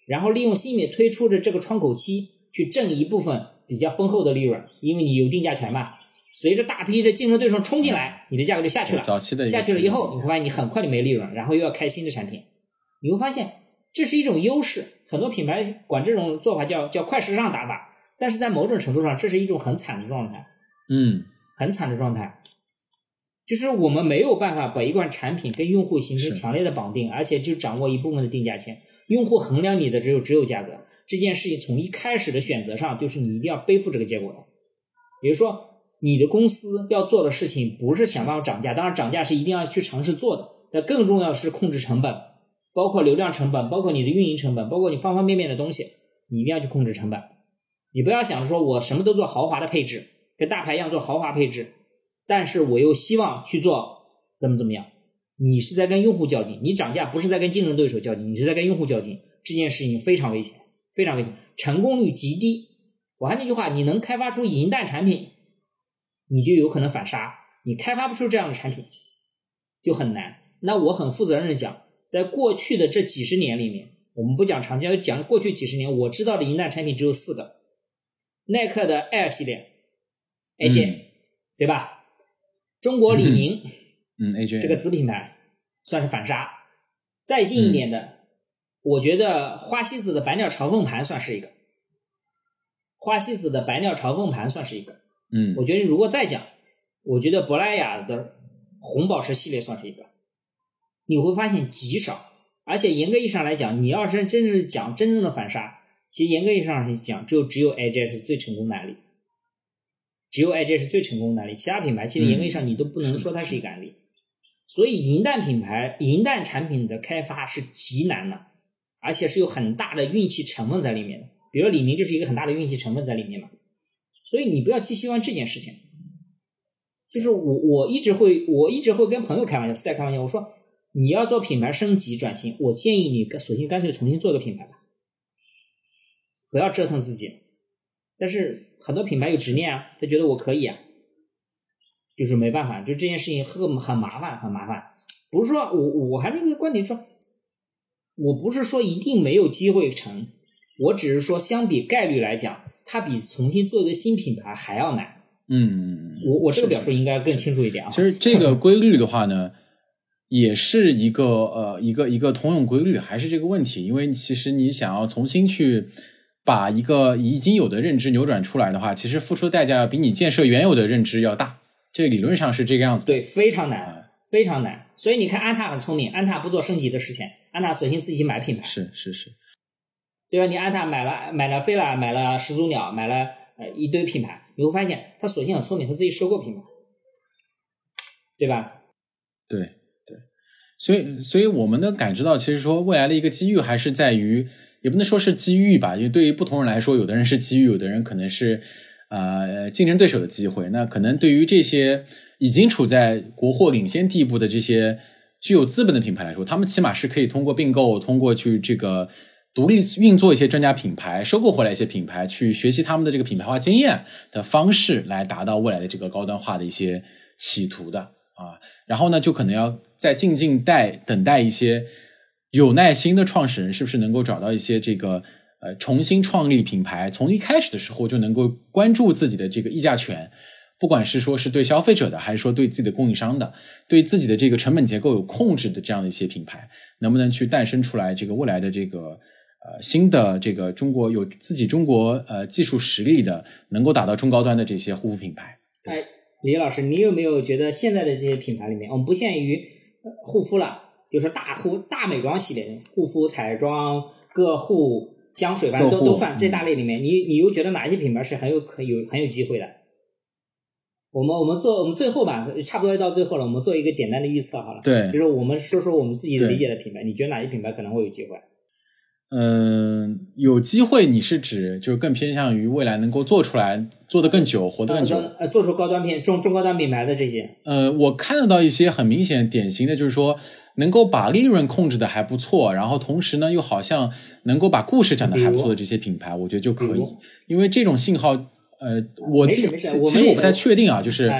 然后利用新品推出的这个窗口期去挣一部分比较丰厚的利润，因为你有定价权嘛。随着大批的竞争对手冲进来，你的价格就下去了。早期的下去了以后，你会发现你很快就没利润，然后又要开新的产品。你会发现这是一种优势，很多品牌管这种做法叫叫快时尚打法，但是在某种程度上，这是一种很惨的状态。嗯，很惨的状态。就是我们没有办法把一款产品跟用户形成强烈的绑定，而且就掌握一部分的定价权。用户衡量你的只有只有价格这件事情，从一开始的选择上，就是你一定要背负这个结果的。比如说，你的公司要做的事情不是想办法涨价，当然涨价是一定要去尝试做的。但更重要是控制成本，包括流量成本，包括你的运营成本，包括你方方面面的东西，你一定要去控制成本。你不要想着说我什么都做豪华的配置，跟大牌一样做豪华配置。但是我又希望去做怎么怎么样？你是在跟用户较劲，你涨价不是在跟竞争对手较劲，你是在跟用户较劲。这件事情非常危险，非常危险，成功率极低。我还那句话，你能开发出银弹产品，你就有可能反杀；你开发不出这样的产品，就很难。那我很负责任的讲，在过去的这几十年里面，我们不讲长江，讲过去几十年，我知道的银弹产品只有四个：耐克的 Air 系列，AJ，对吧？中国李宁，[LAUGHS] 嗯，AJ 这个子品牌算是反杀。再近一点的，我觉得花西子的百鸟朝凤盘算是一个。花西子的百鸟朝凤盘算是一个。嗯，我觉得如果再讲，我觉得珀莱雅的红宝石系列算是一个。你会发现极少，而且严格意义上来讲，你要真真正讲真正的反杀，其实严格意义上来讲，就只有 AJ 是最成功的案例。只有 AJ 是最成功的案例，其他品牌其实严格意义上你都不能说它是一个案例。所以银弹品牌、银弹产品的开发是极难的，而且是有很大的运气成分在里面的。比如李宁就是一个很大的运气成分在里面嘛。所以你不要寄希望这件事情。就是我我一直会我一直会跟朋友开玩笑，私下开玩笑，我说你要做品牌升级转型，我建议你索性干脆重新做个品牌吧，不要折腾自己。但是。很多品牌有执念啊，他觉得我可以啊，就是没办法，就这件事情很很麻烦，很麻烦。不是说我我还是一个观点说，我不是说一定没有机会成，我只是说相比概率来讲，它比重新做一个新品牌还要难。嗯，我我这个表述应该更清楚一点啊。其实这个规律的话呢，也是一个呃一个一个通用规律，还是这个问题，因为其实你想要重新去。把一个已经有的认知扭转出来的话，其实付出的代价要比你建设原有的认知要大。这理论上是这个样子。对，非常难，非常难。所以你看，安踏很聪明，安踏不做升级的事情，安踏索性自己买品牌。是是是，对吧？你安踏买了买了飞了，买了始祖鸟，买了呃一堆品牌，你会发现他索性很聪明，他自己收购品牌，对吧？对对，所以所以我们能感知到，其实说未来的一个机遇还是在于。也不能说是机遇吧，因为对于不同人来说，有的人是机遇，有的人可能是呃竞争对手的机会。那可能对于这些已经处在国货领先地步的这些具有资本的品牌来说，他们起码是可以通过并购，通过去这个独立运作一些专家品牌，收购回来一些品牌，去学习他们的这个品牌化经验的方式，来达到未来的这个高端化的一些企图的啊。然后呢，就可能要再静静待等待一些。有耐心的创始人是不是能够找到一些这个呃重新创立品牌，从一开始的时候就能够关注自己的这个议价权，不管是说是对消费者的，还是说对自己的供应商的，对自己的这个成本结构有控制的这样的一些品牌，能不能去诞生出来这个未来的这个呃新的这个中国有自己中国呃技术实力的，能够打到中高端的这些护肤品牌？哎，李老师，你有没有觉得现在的这些品牌里面，我们不限于护肤了？就是大护大美妆系列，护肤、彩妆、个护、香水，反正都都算这大类里面。你你又觉得哪些品牌是很有可有很有机会的？我们我们做我们最后吧，差不多要到最后了，我们做一个简单的预测好了。对，就是我们说说我们自己理解的品牌，你觉得哪些品牌可能会有机会？嗯，有机会，你是指就是更偏向于未来能够做出来，做得更久，活得更久，呃，做出高端品中中高端品牌的这些。呃，我看得到一些很明显典型的就是说，能够把利润控制的还不错，然后同时呢又好像能够把故事讲的还不错的这些品牌，我觉得就可以，因为这种信号，呃，我自己其实我不太确定啊，就是。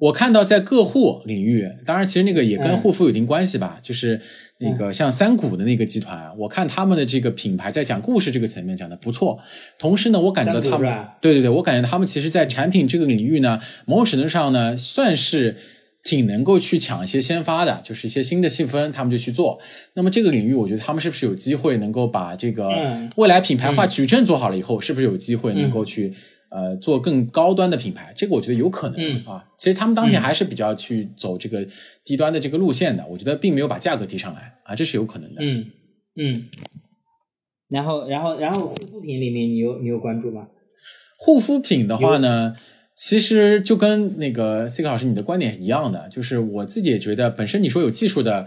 我看到在个护领域，当然其实那个也跟护肤有一定关系吧，就是那个像三谷的那个集团，我看他们的这个品牌在讲故事这个层面讲的不错。同时呢，我感觉到他们，对对对，我感觉他们其实在产品这个领域呢，某种程度上呢，算是挺能够去抢一些先发的，就是一些新的细分，他们就去做。那么这个领域，我觉得他们是不是有机会能够把这个未来品牌化矩阵做好了以后，是不是有机会能够去？呃做更高端的品牌，这个我觉得有可能嗯啊。其实他们当前还是比较去走这个低端的这个路线的，我觉得并没有把价格提上来啊，这是有可能的。嗯嗯。然后，然后，然后护肤品里面，你有你有关注吗？护肤品的话呢，其实就跟那个 C 克老师你的观点是一样的，就是我自己也觉得，本身你说有技术的，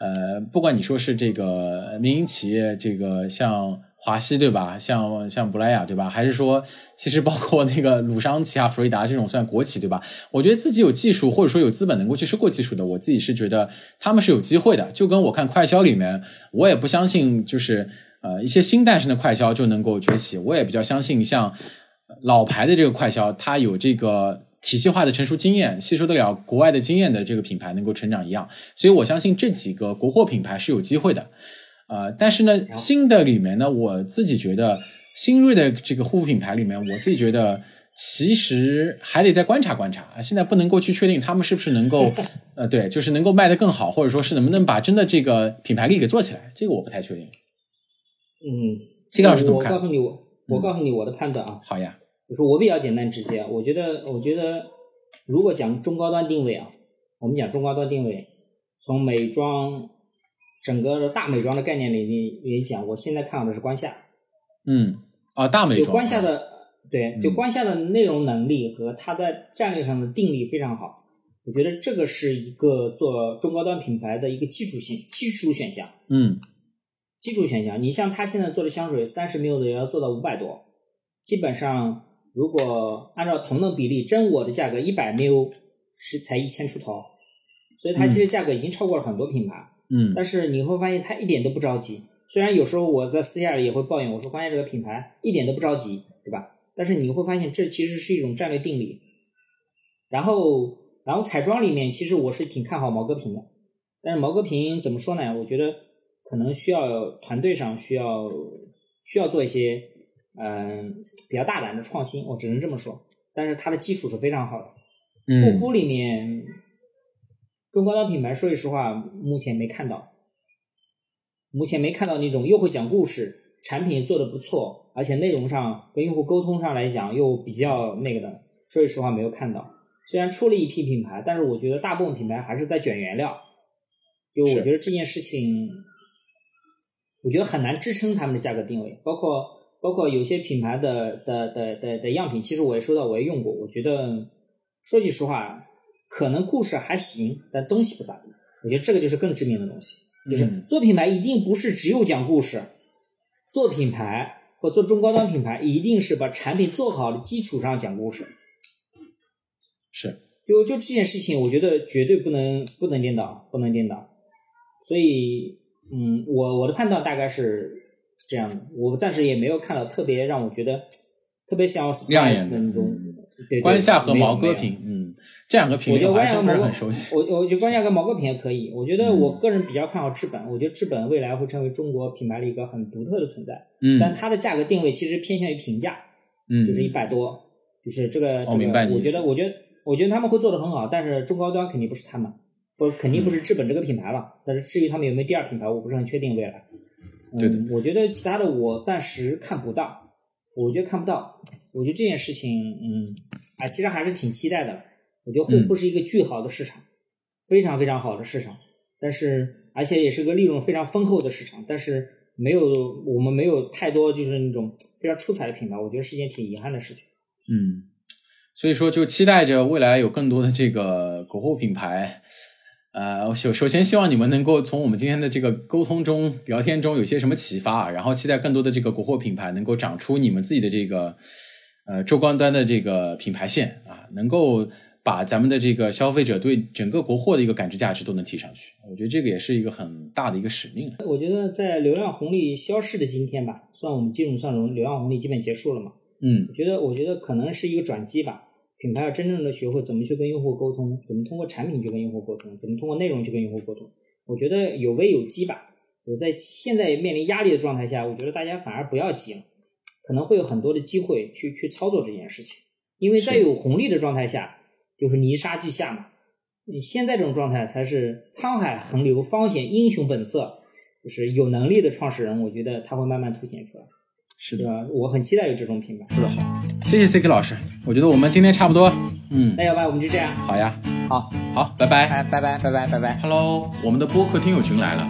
呃，不管你说是这个民营企业，这个像华西对吧，像像布莱雅对吧，还是说其实包括那个鲁商奇啊、福瑞达这种算国企对吧？我觉得自己有技术或者说有资本能够去收购技术的，我自己是觉得他们是有机会的。就跟我看快销里面，我也不相信就是呃一些新诞生的快销就能够崛起，我也比较相信像。老牌的这个快销，它有这个体系化的成熟经验，吸收得了国外的经验的这个品牌能够成长一样，所以我相信这几个国货品牌是有机会的。呃，但是呢，新的里面呢，我自己觉得新锐的这个护肤品牌里面，我自己觉得其实还得再观察观察啊。现在不能够去确定他们是不是能够，[LAUGHS] 呃，对，就是能够卖得更好，或者说是能不能把真的这个品牌力给做起来，这个我不太确定。嗯，金老师怎么看？我告诉你，我我告诉你我的判断啊。好呀。就是我比较简单直接，我觉得，我觉得，如果讲中高端定位啊，我们讲中高端定位，从美妆整个的大美妆的概念里里里讲，我现在看好的是关夏。嗯，啊，大美妆。就关夏的，对，就关夏的内容能力和它在战略上的定力非常好，我觉得这个是一个做中高端品牌的一个基础性基础选项。嗯，基础选项，你像他现在做的香水，三十 ml 的也要做到五百多，基本上。如果按照同等比例，真我的价格一百 ml 是才一千出头，所以它其实价格已经超过了很多品牌。嗯，但是你会发现它一点都不着急。虽然有时候我在私下里也会抱怨，我说发现这个品牌一点都不着急，对吧？但是你会发现这其实是一种战略定力。然后，然后彩妆里面其实我是挺看好毛戈平的，但是毛戈平怎么说呢？我觉得可能需要团队上需要需要做一些。嗯，比较大胆的创新，我只能这么说。但是它的基础是非常好的。护肤里面，中高端品牌，说句实话，目前没看到，目前没看到那种又会讲故事，产品做的不错，而且内容上跟用户沟通上来讲又比较那个的。说句实话，没有看到。虽然出了一批品牌，但是我觉得大部分品牌还是在卷原料。就我觉得这件事情，我觉得很难支撑他们的价格定位，包括。包括有些品牌的的的的的样品，其实我也收到，我也用过。我觉得说句实话，可能故事还行，但东西不咋地。我觉得这个就是更致命的东西，就是做品牌一定不是只有讲故事，做品牌或做中高端品牌，一定是把产品做好的基础上讲故事。是，就就这件事情，我觉得绝对不能不能颠倒，不能颠倒。所以，嗯，我我的判断大概是。这样的，我暂时也没有看到特别让我觉得特别想要亮眼的那种。对，关夏和毛戈平，嗯，这两个品牌我还是不是很熟悉。我我觉得关夏跟毛戈平也可以。我觉得我个人比较看好至本，我觉得至本未来会成为中国品牌的一个很独特的存在。嗯，但它的价格定位其实偏向于平价，嗯，就是一百多，就是这个。我明白我觉得，我觉得，我觉得他们会做的很好，但是中高端肯定不是他们，不肯定不是至本这个品牌了。但是至于他们有没有第二品牌，我不是很确定未来。对的，我觉得其他的我暂时看不到，我觉得看不到。我觉得这件事情，嗯，啊，其实还是挺期待的。我觉得护肤是一个巨好的市场，非常非常好的市场，但是而且也是个利润非常丰厚的市场，但是没有我们没有太多就是那种非常出彩的品牌，我觉得是一件挺遗憾的事情。嗯，所以说就期待着未来有更多的这个国货品牌。呃，首首先希望你们能够从我们今天的这个沟通中、聊天中有些什么启发啊，然后期待更多的这个国货品牌能够长出你们自己的这个呃中高端的这个品牌线啊，能够把咱们的这个消费者对整个国货的一个感知价值都能提上去。我觉得这个也是一个很大的一个使命。我觉得在流量红利消逝的今天吧，算我们基本上流量红利基本结束了嘛。嗯，我觉得我觉得可能是一个转机吧。品牌要真正的学会怎么去跟用户沟通，怎么通过产品去跟用户沟通，怎么通过内容去跟用户沟通。我觉得有危有机吧。我在现在面临压力的状态下，我觉得大家反而不要急了，可能会有很多的机会去去操作这件事情。因为在有红利的状态下，就是泥沙俱下嘛。你现在这种状态才是沧海横流、方显英雄本色，就是有能力的创始人，我觉得他会慢慢凸显出来。是的，我很期待有这种品牌。说的好，谢谢 CK 老师，我觉得我们今天差不多，嗯，那要不然我们就这样，好呀，好，好，拜拜。拜拜拜拜拜拜拜。Hello，我们的播客听友群来了，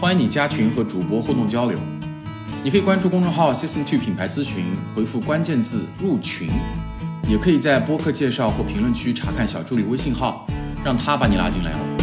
欢迎你加群和主播互动交流。你可以关注公众号 System Two 品牌咨询，回复关键字入群，也可以在播客介绍或评论区查看小助理微信号，让他把你拉进来哦。